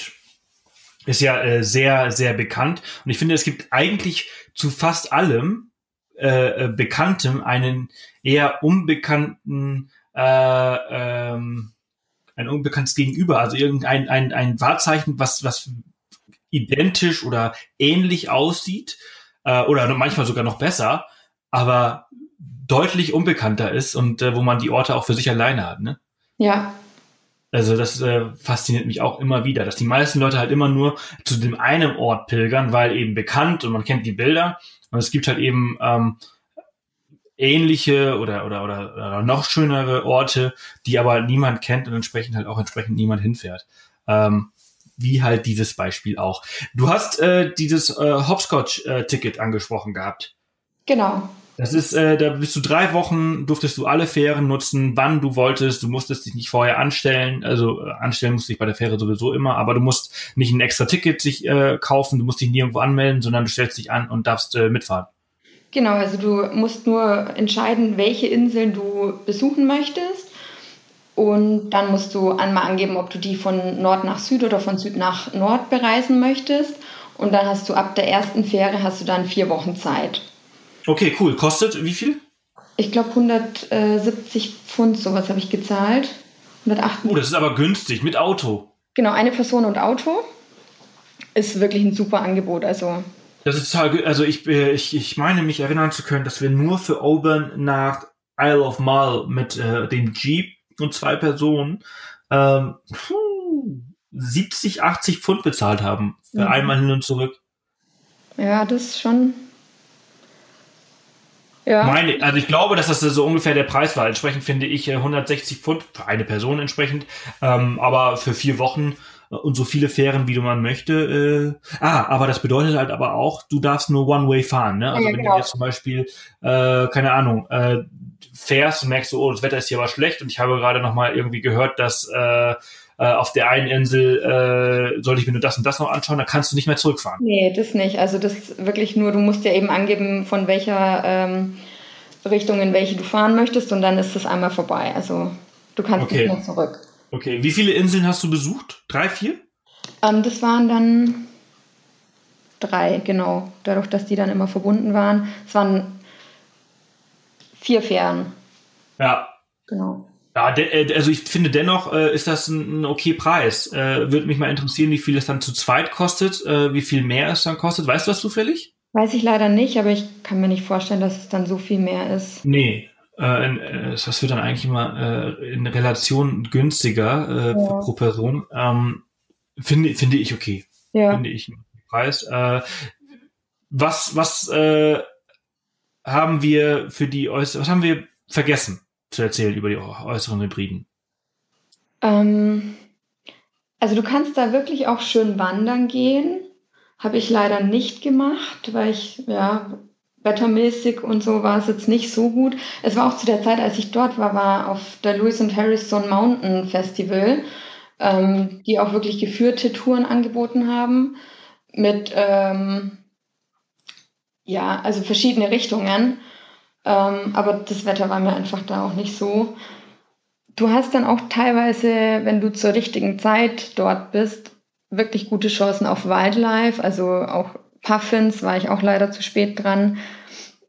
ist ja äh, sehr, sehr bekannt. Und ich finde, es gibt eigentlich zu fast allem äh, äh Bekanntem einen eher unbekannten, äh, ähm, ein unbekanntes Gegenüber, also irgendein ein, ein Wahrzeichen, was, was identisch oder ähnlich aussieht, äh, oder manchmal sogar noch besser, aber deutlich unbekannter ist und äh, wo man die Orte auch für sich alleine hat, ne? Ja. Also das äh, fasziniert mich auch immer wieder, dass die meisten Leute halt immer nur zu dem einen Ort pilgern, weil eben bekannt und man kennt die Bilder. Und es gibt halt eben ähm, ähnliche oder, oder, oder, oder noch schönere Orte, die aber niemand kennt und entsprechend halt auch entsprechend niemand hinfährt. Ähm, wie halt dieses Beispiel auch. Du hast äh, dieses äh, Hopscotch-Ticket äh, angesprochen gehabt. Genau. Das ist, äh, da bist du drei Wochen, durftest du alle Fähren nutzen, wann du wolltest. Du musstest dich nicht vorher anstellen. Also äh, anstellen musst du dich bei der Fähre sowieso immer, aber du musst nicht ein extra Ticket sich äh, kaufen, du musst dich nirgendwo anmelden, sondern du stellst dich an und darfst äh, mitfahren. Genau, also du musst nur entscheiden, welche Inseln du besuchen möchtest. Und dann musst du einmal angeben, ob du die von Nord nach Süd oder von Süd nach Nord bereisen möchtest. Und dann hast du ab der ersten Fähre hast du dann vier Wochen Zeit. Okay, cool. Kostet wie viel? Ich glaube 170 Pfund, sowas habe ich gezahlt. 108. Oh, das ist aber günstig mit Auto. Genau, eine Person und Auto ist wirklich ein super Angebot. Also das ist total, also ich, äh, ich, ich meine mich erinnern zu können, dass wir nur für Auburn nach Isle of Mull mit äh, dem Jeep und zwei Personen ähm, 70, 80 Pfund bezahlt haben. Für mhm. einmal hin und zurück. Ja, das ist schon ja. Meine, also ich glaube, dass das so ungefähr der Preis war. Entsprechend finde ich 160 äh, Pfund für eine Person entsprechend. Ähm, aber für vier Wochen und so viele Fähren, wie du man möchte. Äh, ah, aber das bedeutet halt aber auch, du darfst nur One-Way fahren. Ne? Also ja, wenn genau. du jetzt zum Beispiel, äh, keine Ahnung, äh, fährst und merkst so, oh, das Wetter ist hier aber schlecht und ich habe gerade noch mal irgendwie gehört, dass äh, äh, auf der einen Insel äh, sollte ich mir nur das und das noch anschauen, dann kannst du nicht mehr zurückfahren. Nee, das nicht. Also das ist wirklich nur, du musst ja eben angeben, von welcher ähm, Richtung in welche du fahren möchtest und dann ist das einmal vorbei. Also du kannst okay. nicht mehr zurück. Okay, wie viele Inseln hast du besucht? Drei, vier? Ähm, das waren dann drei, genau. Dadurch, dass die dann immer verbunden waren. Es waren vier Fähren. Ja. Genau. Ja, äh, also ich finde dennoch äh, ist das ein, ein okay Preis. Äh, Würde mich mal interessieren, wie viel es dann zu zweit kostet, äh, wie viel mehr es dann kostet. Weißt du das zufällig? Weiß ich leider nicht, aber ich kann mir nicht vorstellen, dass es dann so viel mehr ist. Nee, äh, das wird dann eigentlich immer äh, in Relation günstiger äh, ja. pro Person. Ähm, finde, finde ich okay. Ja. Finde ich einen Preis. Äh, was was äh, haben wir für die was haben wir vergessen zu erzählen über die äußeren Hybriden? Ähm, also du kannst da wirklich auch schön wandern gehen. Habe ich leider nicht gemacht, weil ich ja wettermäßig und so war es jetzt nicht so gut. Es war auch zu der Zeit, als ich dort war, war auf der Lewis and Harrison Mountain Festival, ähm, die auch wirklich geführte Touren angeboten haben mit ähm, ja, also verschiedene Richtungen. Ähm, aber das Wetter war mir einfach da auch nicht so. Du hast dann auch teilweise, wenn du zur richtigen Zeit dort bist, wirklich gute Chancen auf Wildlife, also auch Puffins war ich auch leider zu spät dran,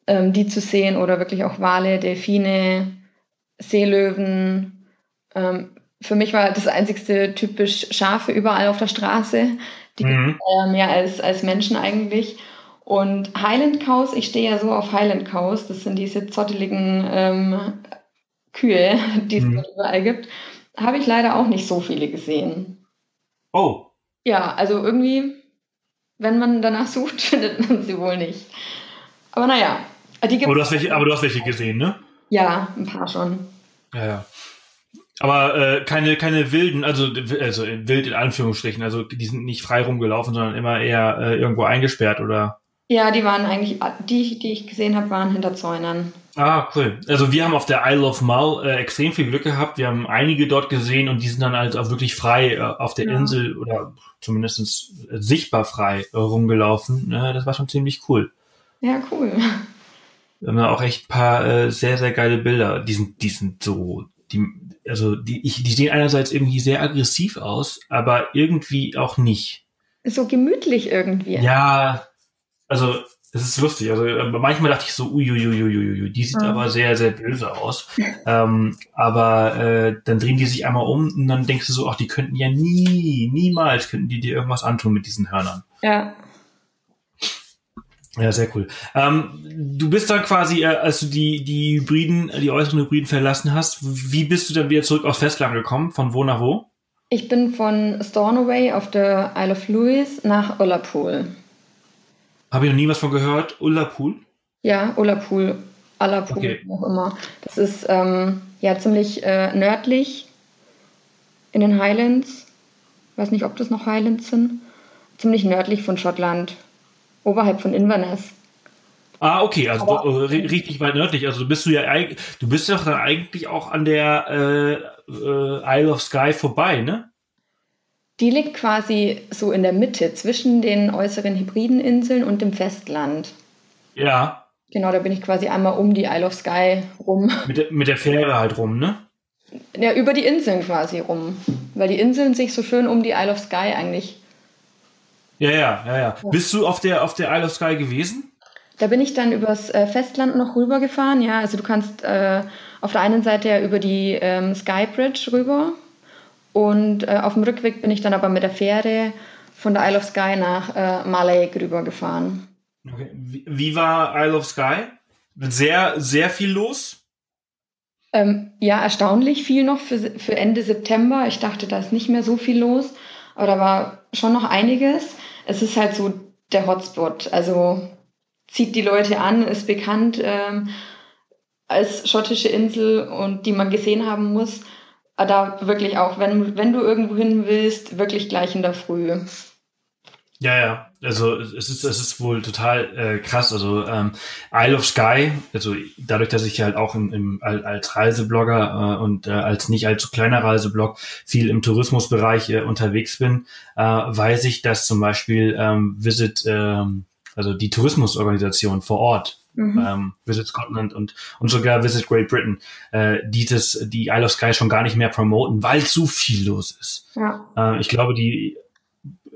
ähm, die zu sehen oder wirklich auch Wale, Delfine, Seelöwen. Ähm, für mich war das einzigste typisch Schafe überall auf der Straße, die mhm. äh, mehr als, als Menschen eigentlich. Und Highland Cows, ich stehe ja so auf Highland Cows, das sind diese zotteligen ähm, Kühe, die es mhm. überall gibt, habe ich leider auch nicht so viele gesehen. Oh. Ja, also irgendwie wenn man danach sucht, findet man sie wohl nicht. Aber naja, die gibt aber, du hast welche, aber du hast welche gesehen, ne? Ja, ein paar schon. Ja, ja. Aber äh, keine, keine wilden, also, also wild in Anführungsstrichen, also die sind nicht frei rumgelaufen, sondern immer eher äh, irgendwo eingesperrt, oder? Ja, die waren eigentlich, die, die ich gesehen habe, waren hinter Zäunern. Ah, cool. Also wir haben auf der Isle of Mull äh, extrem viel Glück gehabt. Wir haben einige dort gesehen und die sind dann halt auch wirklich frei äh, auf der ja. Insel oder zumindest sichtbar frei äh, rumgelaufen. Äh, das war schon ziemlich cool. Ja, cool. Wir haben da auch echt ein paar äh, sehr, sehr geile Bilder. Die sind, die sind so, die, also die, ich, die sehen einerseits irgendwie sehr aggressiv aus, aber irgendwie auch nicht. So gemütlich irgendwie. Ja, also es ist lustig. Also äh, manchmal dachte ich so, uiuiuiuiui, die sieht mhm. aber sehr, sehr böse aus. ähm, aber äh, dann drehen die sich einmal um und dann denkst du so, ach, die könnten ja nie, niemals könnten die dir irgendwas antun mit diesen Hörnern. Ja. Ja, sehr cool. Ähm, du bist dann quasi, äh, als du die, die Hybriden, die äußeren Hybriden verlassen hast, wie bist du dann wieder zurück aufs Festland gekommen? Von wo nach wo? Ich bin von Stornoway auf der Isle of Lewis nach Ullapool. Habe ich noch nie was von gehört. Ullapool? Ja, Ullapool. Ullapool, okay. auch immer. Das ist ähm, ja ziemlich äh, nördlich in den Highlands. Ich weiß nicht, ob das noch Highlands sind. Ziemlich nördlich von Schottland. Oberhalb von Inverness. Ah, okay, also Aber, du, äh, richtig weit nördlich. Also du bist du ja du bist doch dann eigentlich auch an der äh, äh, Isle of Skye vorbei, ne? Die liegt quasi so in der Mitte zwischen den äußeren Hybrideninseln und dem Festland. Ja. Genau, da bin ich quasi einmal um die Isle of Skye rum. Mit der, mit der Fähre halt rum, ne? Ja, über die Inseln quasi rum. Weil die Inseln sich so schön um die Isle of Skye eigentlich. Ja, ja, ja, ja. ja. Bist du auf der, auf der Isle of Skye gewesen? Da bin ich dann übers äh, Festland noch rübergefahren, ja. Also du kannst äh, auf der einen Seite ja über die ähm, Sky Bridge rüber und äh, auf dem Rückweg bin ich dann aber mit der Fähre von der Isle of Skye nach äh, Malay rübergefahren. Okay. Wie, war Isle of Skye? Sehr, sehr viel los? Ähm, ja, erstaunlich viel noch für, für Ende September. Ich dachte, da ist nicht mehr so viel los, aber da war schon noch einiges. Es ist halt so der Hotspot. Also zieht die Leute an, ist bekannt ähm, als schottische Insel und die man gesehen haben muss. Da wirklich auch, wenn, wenn du irgendwo hin willst, wirklich gleich in der Früh. Ja, ja. Also es ist, es ist wohl total äh, krass. Also ähm, Isle of Sky, also dadurch, dass ich halt auch im, im als Reiseblogger äh, und äh, als nicht allzu kleiner Reiseblog viel im Tourismusbereich äh, unterwegs bin, äh, weiß ich, dass zum Beispiel ähm, Visit, ähm, also die Tourismusorganisation vor Ort, mhm. ähm, Visit Scotland und, und sogar Visit Great Britain, äh, die das, die Isle of Sky schon gar nicht mehr promoten, weil zu viel los ist. Ja. Äh, ich glaube, die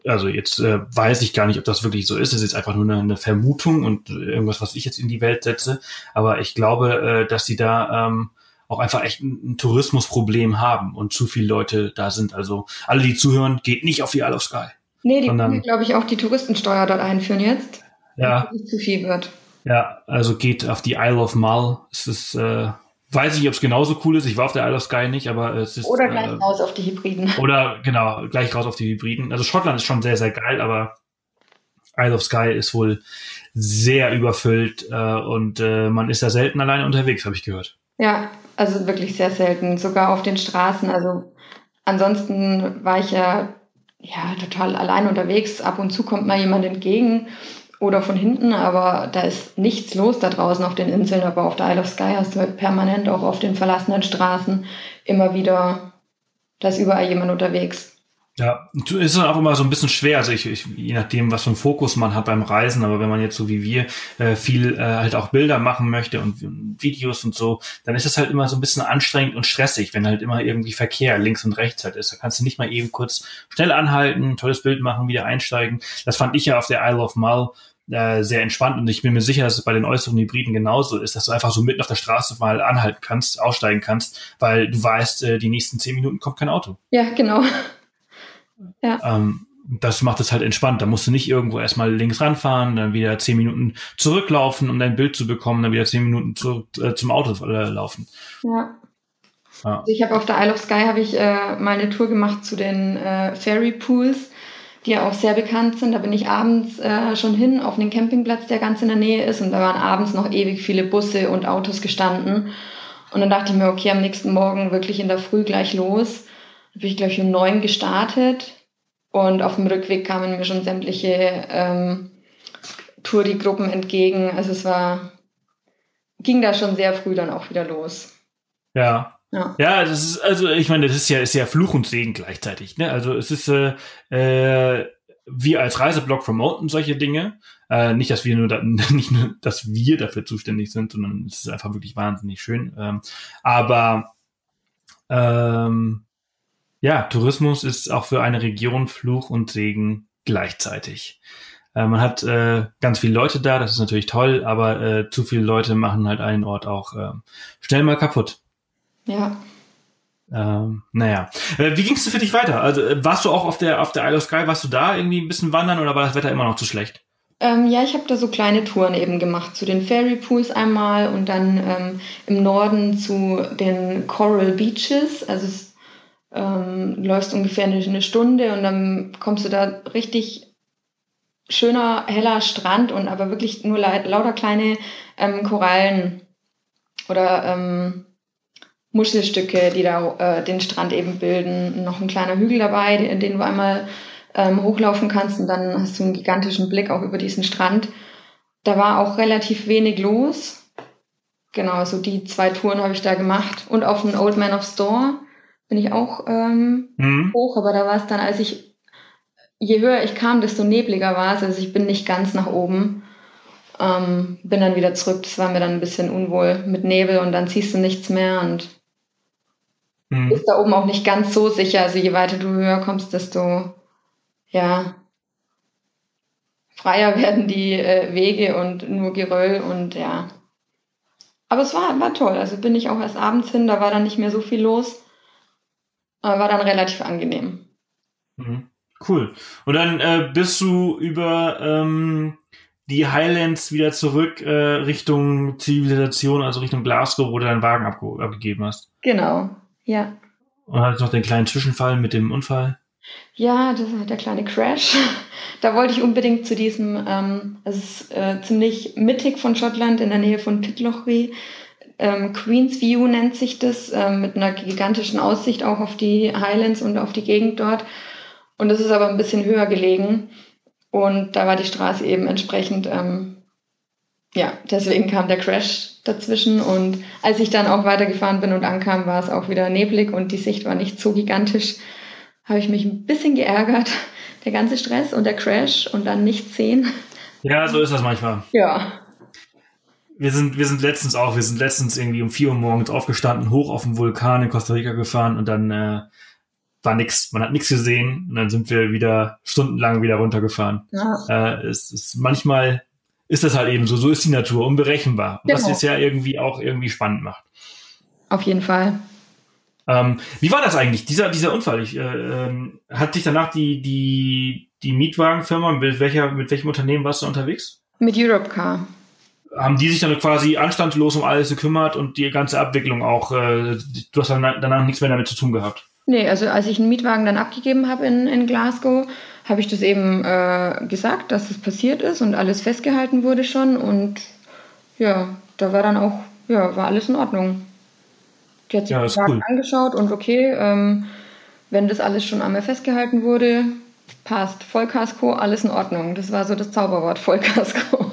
also jetzt äh, weiß ich gar nicht, ob das wirklich so ist. Es ist einfach nur eine, eine, Vermutung und irgendwas, was ich jetzt in die Welt setze. Aber ich glaube, äh, dass sie da ähm, auch einfach echt ein, ein Tourismusproblem haben und zu viele Leute da sind. Also alle, die zuhören, geht nicht auf die Isle of Sky. Nee, die können, glaube ich, auch die Touristensteuer dort einführen jetzt. Ja. Nicht zu viel wird. Ja, also geht auf die Isle of Mull. Es ist äh, Weiß ich, ob es genauso cool ist. Ich war auf der Isle of Sky nicht, aber es ist. Oder gleich äh, raus auf die Hybriden. Oder genau, gleich raus auf die Hybriden. Also Schottland ist schon sehr, sehr geil, aber Isle of Sky ist wohl sehr überfüllt äh, und äh, man ist da selten alleine unterwegs, habe ich gehört. Ja, also wirklich sehr selten, sogar auf den Straßen. Also ansonsten war ich ja ja total allein unterwegs. Ab und zu kommt mal jemand entgegen oder von hinten, aber da ist nichts los da draußen auf den Inseln. Aber auf der Isle of Sky hast du halt permanent auch auf den verlassenen Straßen immer wieder, da ist überall jemand unterwegs. Ja, ist dann auch immer so ein bisschen schwer, also ich, ich, je nachdem, was für einen Fokus man hat beim Reisen, aber wenn man jetzt so wie wir äh, viel äh, halt auch Bilder machen möchte und Videos und so, dann ist es halt immer so ein bisschen anstrengend und stressig, wenn halt immer irgendwie Verkehr links und rechts halt ist. Da kannst du nicht mal eben kurz schnell anhalten, tolles Bild machen, wieder einsteigen. Das fand ich ja auf der Isle of Mull äh, sehr entspannt und ich bin mir sicher, dass es bei den äußeren Hybriden genauso ist, dass du einfach so mitten auf der Straße mal anhalten kannst, aussteigen kannst, weil du weißt, äh, die nächsten zehn Minuten kommt kein Auto. Ja, genau. Ja. Ähm, das macht es halt entspannt. Da musst du nicht irgendwo erstmal links ranfahren, dann wieder zehn Minuten zurücklaufen, um dein Bild zu bekommen, dann wieder zehn Minuten zurück äh, zum Auto äh, laufen. Ja. ja. Also ich habe auf der Isle of Sky habe ich äh, mal eine Tour gemacht zu den äh, Ferry Pools die ja auch sehr bekannt sind. Da bin ich abends äh, schon hin auf einen Campingplatz, der ganz in der Nähe ist. Und da waren abends noch ewig viele Busse und Autos gestanden. Und dann dachte ich mir, okay, am nächsten Morgen wirklich in der Früh gleich los. Da bin ich, glaube ich, um neun gestartet. Und auf dem Rückweg kamen mir schon sämtliche ähm, Touri-Gruppen entgegen. Also es war, ging da schon sehr früh dann auch wieder los. Ja, ja. ja, das ist, also ich meine, das ist ja, ist ja Fluch und Segen gleichzeitig. Ne? Also es ist, äh, äh, wir als Reiseblog promoten solche Dinge. Äh, nicht, dass wir nur da, nicht nur, dass wir dafür zuständig sind, sondern es ist einfach wirklich wahnsinnig schön. Ähm, aber ähm, ja, Tourismus ist auch für eine Region Fluch und Segen gleichzeitig. Äh, man hat äh, ganz viele Leute da, das ist natürlich toll, aber äh, zu viele Leute machen halt einen Ort auch äh, schnell mal kaputt. Ja. Ähm, naja. Äh, wie ging es für dich weiter? Also äh, warst du auch auf der auf der Isle of Sky, warst du da irgendwie ein bisschen wandern oder war das Wetter immer noch zu schlecht? Ähm, ja, ich habe da so kleine Touren eben gemacht, zu den Ferry Pools einmal und dann ähm, im Norden zu den Coral Beaches. Also es ähm, läufst ungefähr eine, eine Stunde und dann kommst du da richtig schöner, heller Strand und aber wirklich nur lauter kleine ähm, Korallen oder ähm, Muschelstücke, die da äh, den Strand eben bilden. Noch ein kleiner Hügel dabei, den, den du einmal ähm, hochlaufen kannst und dann hast du einen gigantischen Blick auch über diesen Strand. Da war auch relativ wenig los. Genau, so die zwei Touren habe ich da gemacht. Und auf den Old Man of Store bin ich auch ähm, mhm. hoch, aber da war es dann, als ich, je höher ich kam, desto nebliger war es. Also ich bin nicht ganz nach oben. Ähm, bin dann wieder zurück. Das war mir dann ein bisschen unwohl mit Nebel und dann ziehst du nichts mehr und mhm. ist da oben auch nicht ganz so sicher. Also je weiter du höher kommst, desto ja freier werden die äh, Wege und nur Geröll und ja. Aber es war, war toll. Also bin ich auch erst abends hin, da war dann nicht mehr so viel los. Aber war dann relativ angenehm. Mhm. Cool. Und dann äh, bist du über ähm, die Highlands wieder zurück äh, Richtung Zivilisation, also Richtung Glasgow, wo du deinen Wagen abge abgegeben hast. Genau. Ja. Und hattest noch den kleinen Zwischenfall mit dem Unfall? Ja, das war der kleine Crash. Da wollte ich unbedingt zu diesem, ähm, es ist äh, ziemlich mittig von Schottland, in der Nähe von Pitlochry. Ähm, Queens View nennt sich das, ähm, mit einer gigantischen Aussicht auch auf die Highlands und auf die Gegend dort. Und das ist aber ein bisschen höher gelegen. Und da war die Straße eben entsprechend, ähm, ja, deswegen kam der Crash dazwischen. Und als ich dann auch weitergefahren bin und ankam, war es auch wieder neblig und die Sicht war nicht so gigantisch. Habe ich mich ein bisschen geärgert. Der ganze Stress und der Crash und dann nicht sehen. Ja, so ist das manchmal. Ja. Wir sind, wir sind letztens auch, wir sind letztens irgendwie um vier Uhr morgens aufgestanden, hoch auf den Vulkan in Costa Rica gefahren und dann äh, war nix, man hat nichts gesehen und dann sind wir wieder stundenlang wieder runtergefahren. Ja. Äh, es ist manchmal ist das halt eben so, so ist die Natur, unberechenbar. Genau. Was es ja irgendwie auch irgendwie spannend macht. Auf jeden Fall. Ähm, wie war das eigentlich, dieser, dieser Unfall? Ich, äh, ähm, hat dich danach die, die, die Mietwagenfirma, mit, welcher, mit welchem Unternehmen warst du unterwegs? Mit Europcar. Haben die sich dann quasi anstandlos um alles gekümmert und die ganze Abwicklung auch, äh, du hast dann danach nichts mehr damit zu tun gehabt? Nee, also als ich einen Mietwagen dann abgegeben habe in, in Glasgow, habe ich das eben äh, gesagt, dass das passiert ist und alles festgehalten wurde schon. Und ja, da war dann auch, ja, war alles in Ordnung. Die hat sich ja, den cool. angeschaut und okay, ähm, wenn das alles schon einmal festgehalten wurde, passt. Vollkasko, alles in Ordnung. Das war so das Zauberwort, Vollkasko.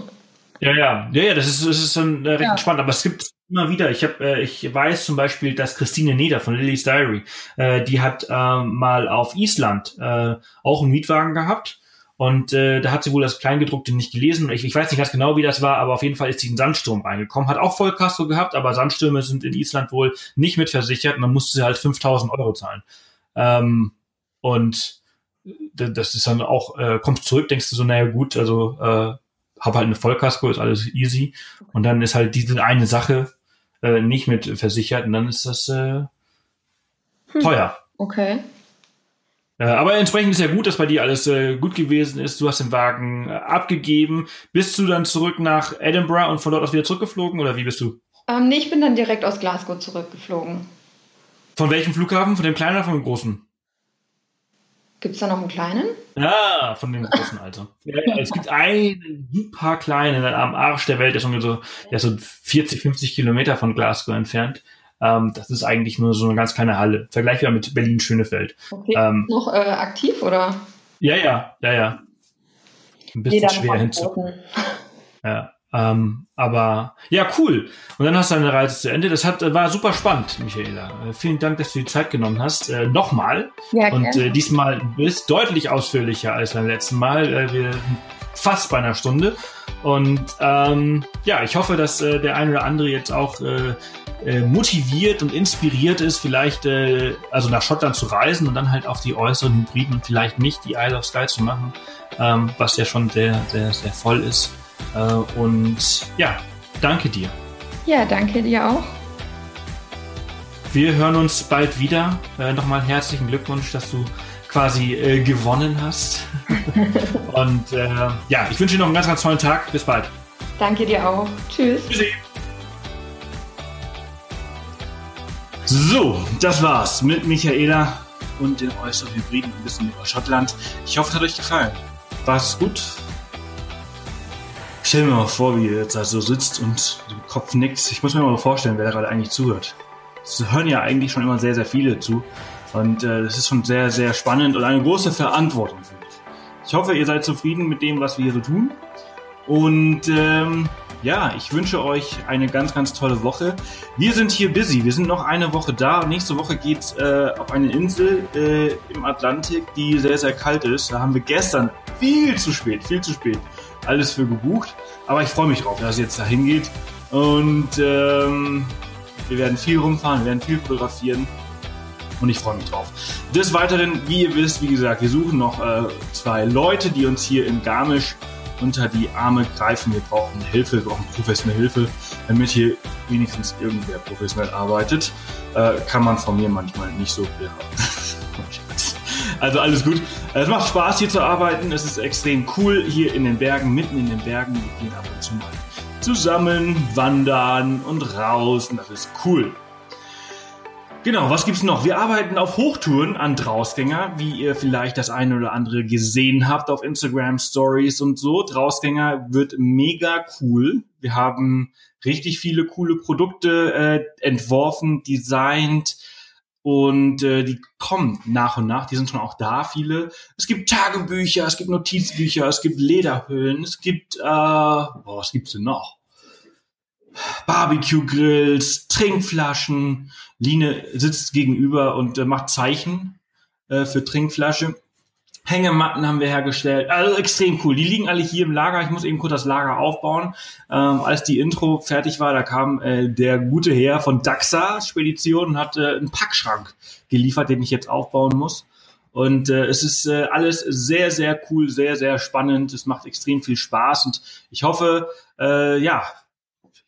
Ja, ja, ja, ja, das ist, das ist dann äh, recht ja. spannend. Aber es gibt immer wieder. Ich habe, äh, ich weiß zum Beispiel, dass Christine Neder von Lily's Diary, äh, die hat äh, mal auf Island äh, auch einen Mietwagen gehabt. Und äh, da hat sie wohl das Kleingedruckte nicht gelesen. Ich, ich weiß nicht ganz genau, wie das war, aber auf jeden Fall ist sie in Sandsturm reingekommen. Hat auch Vollkasko gehabt, aber Sandstürme sind in Island wohl nicht mitversichert. Man musste halt 5000 Euro zahlen. Ähm, und das ist dann auch, äh, kommst zurück, denkst du so, naja gut, also äh, hab halt eine Vollkasko, ist alles easy. Und dann ist halt diese eine Sache, äh, nicht mit versichert und dann ist das äh, hm. teuer. Okay. Äh, aber entsprechend ist ja gut, dass bei dir alles äh, gut gewesen ist. Du hast den Wagen äh, abgegeben. Bist du dann zurück nach Edinburgh und von dort aus wieder zurückgeflogen oder wie bist du? Ähm, nee, ich bin dann direkt aus Glasgow zurückgeflogen. Von welchem Flughafen? Von dem kleinen oder von dem großen? Gibt es da noch einen kleinen? Ja, von dem großen Alter. ja, es gibt einen super kleinen am Arsch der Welt, der ist, so, der ist so 40, 50 Kilometer von Glasgow entfernt. Ähm, das ist eigentlich nur so eine ganz kleine Halle. Vergleichbar mit Berlin-Schönefeld. Okay. Ähm, noch äh, aktiv, oder? Ja, ja, ja, ja. Ein bisschen schwer hinzukommen. Ja. Ähm, aber ja, cool. Und dann hast du deine Reise zu Ende. Das hat, war super spannend, Michaela. Äh, vielen Dank, dass du die Zeit genommen hast. Äh, Nochmal. Ja, Und äh, diesmal bist deutlich ausführlicher als beim letzten Mal. Äh, wir fast bei einer Stunde. Und ähm, ja, ich hoffe, dass äh, der eine oder andere jetzt auch äh, äh, motiviert und inspiriert ist, vielleicht äh, also nach Schottland zu reisen und dann halt auch die äußeren Hybriden und vielleicht nicht die Isle of Skye zu machen, ähm, was ja schon sehr, sehr, sehr voll ist. Äh, und ja, danke dir. Ja, danke dir auch. Wir hören uns bald wieder. Äh, Nochmal herzlichen Glückwunsch, dass du quasi äh, gewonnen hast. und äh, ja, ich wünsche dir noch einen ganz, ganz tollen Tag. Bis bald. Danke dir auch. Tschüss. Tschüssi. So, das war's mit Michaela und den äußeren Hybriden ein bisschen über Schottland. Ich hoffe, es hat euch gefallen. War es gut? Stell mir mal vor, wie ihr jetzt so sitzt und im Kopf nickt. Ich muss mir mal vorstellen, wer da gerade eigentlich zuhört. Es hören ja eigentlich schon immer sehr, sehr viele zu. Und äh, das ist schon sehr, sehr spannend und eine große Verantwortung für mich. Ich hoffe, ihr seid zufrieden mit dem, was wir hier so tun. Und ähm, ja, ich wünsche euch eine ganz, ganz tolle Woche. Wir sind hier busy. Wir sind noch eine Woche da. Nächste Woche geht's äh, auf eine Insel äh, im Atlantik, die sehr, sehr kalt ist. Da haben wir gestern viel zu spät, viel zu spät alles für gebucht. Aber ich freue mich drauf, dass es jetzt dahin geht. Und ähm, wir werden viel rumfahren, wir werden viel fotografieren. Und ich freue mich drauf. Des Weiteren, wie ihr wisst, wie gesagt, wir suchen noch äh, zwei Leute, die uns hier in Garmisch unter die Arme greifen. Wir brauchen Hilfe, wir brauchen professionelle Hilfe, damit hier wenigstens irgendwer professionell arbeitet. Äh, kann man von mir manchmal nicht so viel haben. Also alles gut. Es macht Spaß hier zu arbeiten. Es ist extrem cool hier in den Bergen, mitten in den Bergen. Wir gehen ab und zu mal zusammen, wandern und raus. Und das ist cool. Genau, was gibt's noch? Wir arbeiten auf Hochtouren an Drausgänger, wie ihr vielleicht das eine oder andere gesehen habt auf Instagram Stories und so. Drausgänger wird mega cool. Wir haben richtig viele coole Produkte äh, entworfen, designt und äh, die kommen nach und nach. Die sind schon auch da, viele. Es gibt Tagebücher, es gibt Notizbücher, es gibt Lederhüllen, es gibt, äh, boah, was gibt's denn noch? Barbecue-Grills, Trinkflaschen. Line sitzt gegenüber und äh, macht Zeichen äh, für Trinkflasche. Hängematten haben wir hergestellt. Also extrem cool. Die liegen alle hier im Lager. Ich muss eben kurz das Lager aufbauen. Ähm, als die Intro fertig war, da kam äh, der gute Herr von Daxa Spedition und hat äh, einen Packschrank geliefert, den ich jetzt aufbauen muss. Und äh, es ist äh, alles sehr, sehr cool, sehr, sehr spannend. Es macht extrem viel Spaß und ich hoffe, äh, ja,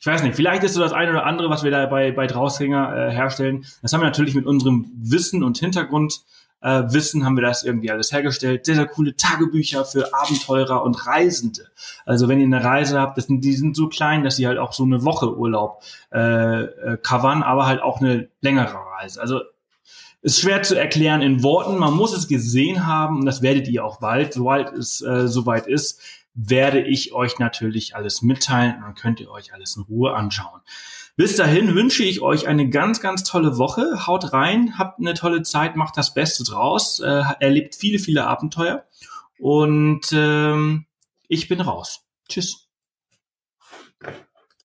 ich weiß nicht, vielleicht ist so das eine oder andere, was wir da bei, bei Drausgänger äh, herstellen. Das haben wir natürlich mit unserem Wissen und Hintergrund äh, Wissen haben wir das irgendwie alles hergestellt. Sehr, sehr coole Tagebücher für Abenteurer und Reisende. Also wenn ihr eine Reise habt, das sind, die sind so klein, dass sie halt auch so eine Woche Urlaub äh, äh, covern, aber halt auch eine längere Reise. Also ist schwer zu erklären in Worten. Man muss es gesehen haben und das werdet ihr auch bald, sobald es äh, soweit ist werde ich euch natürlich alles mitteilen und dann könnt ihr euch alles in Ruhe anschauen. Bis dahin wünsche ich euch eine ganz, ganz tolle Woche. Haut rein, habt eine tolle Zeit, macht das Beste draus, äh, erlebt viele, viele Abenteuer und ähm, ich bin raus. Tschüss.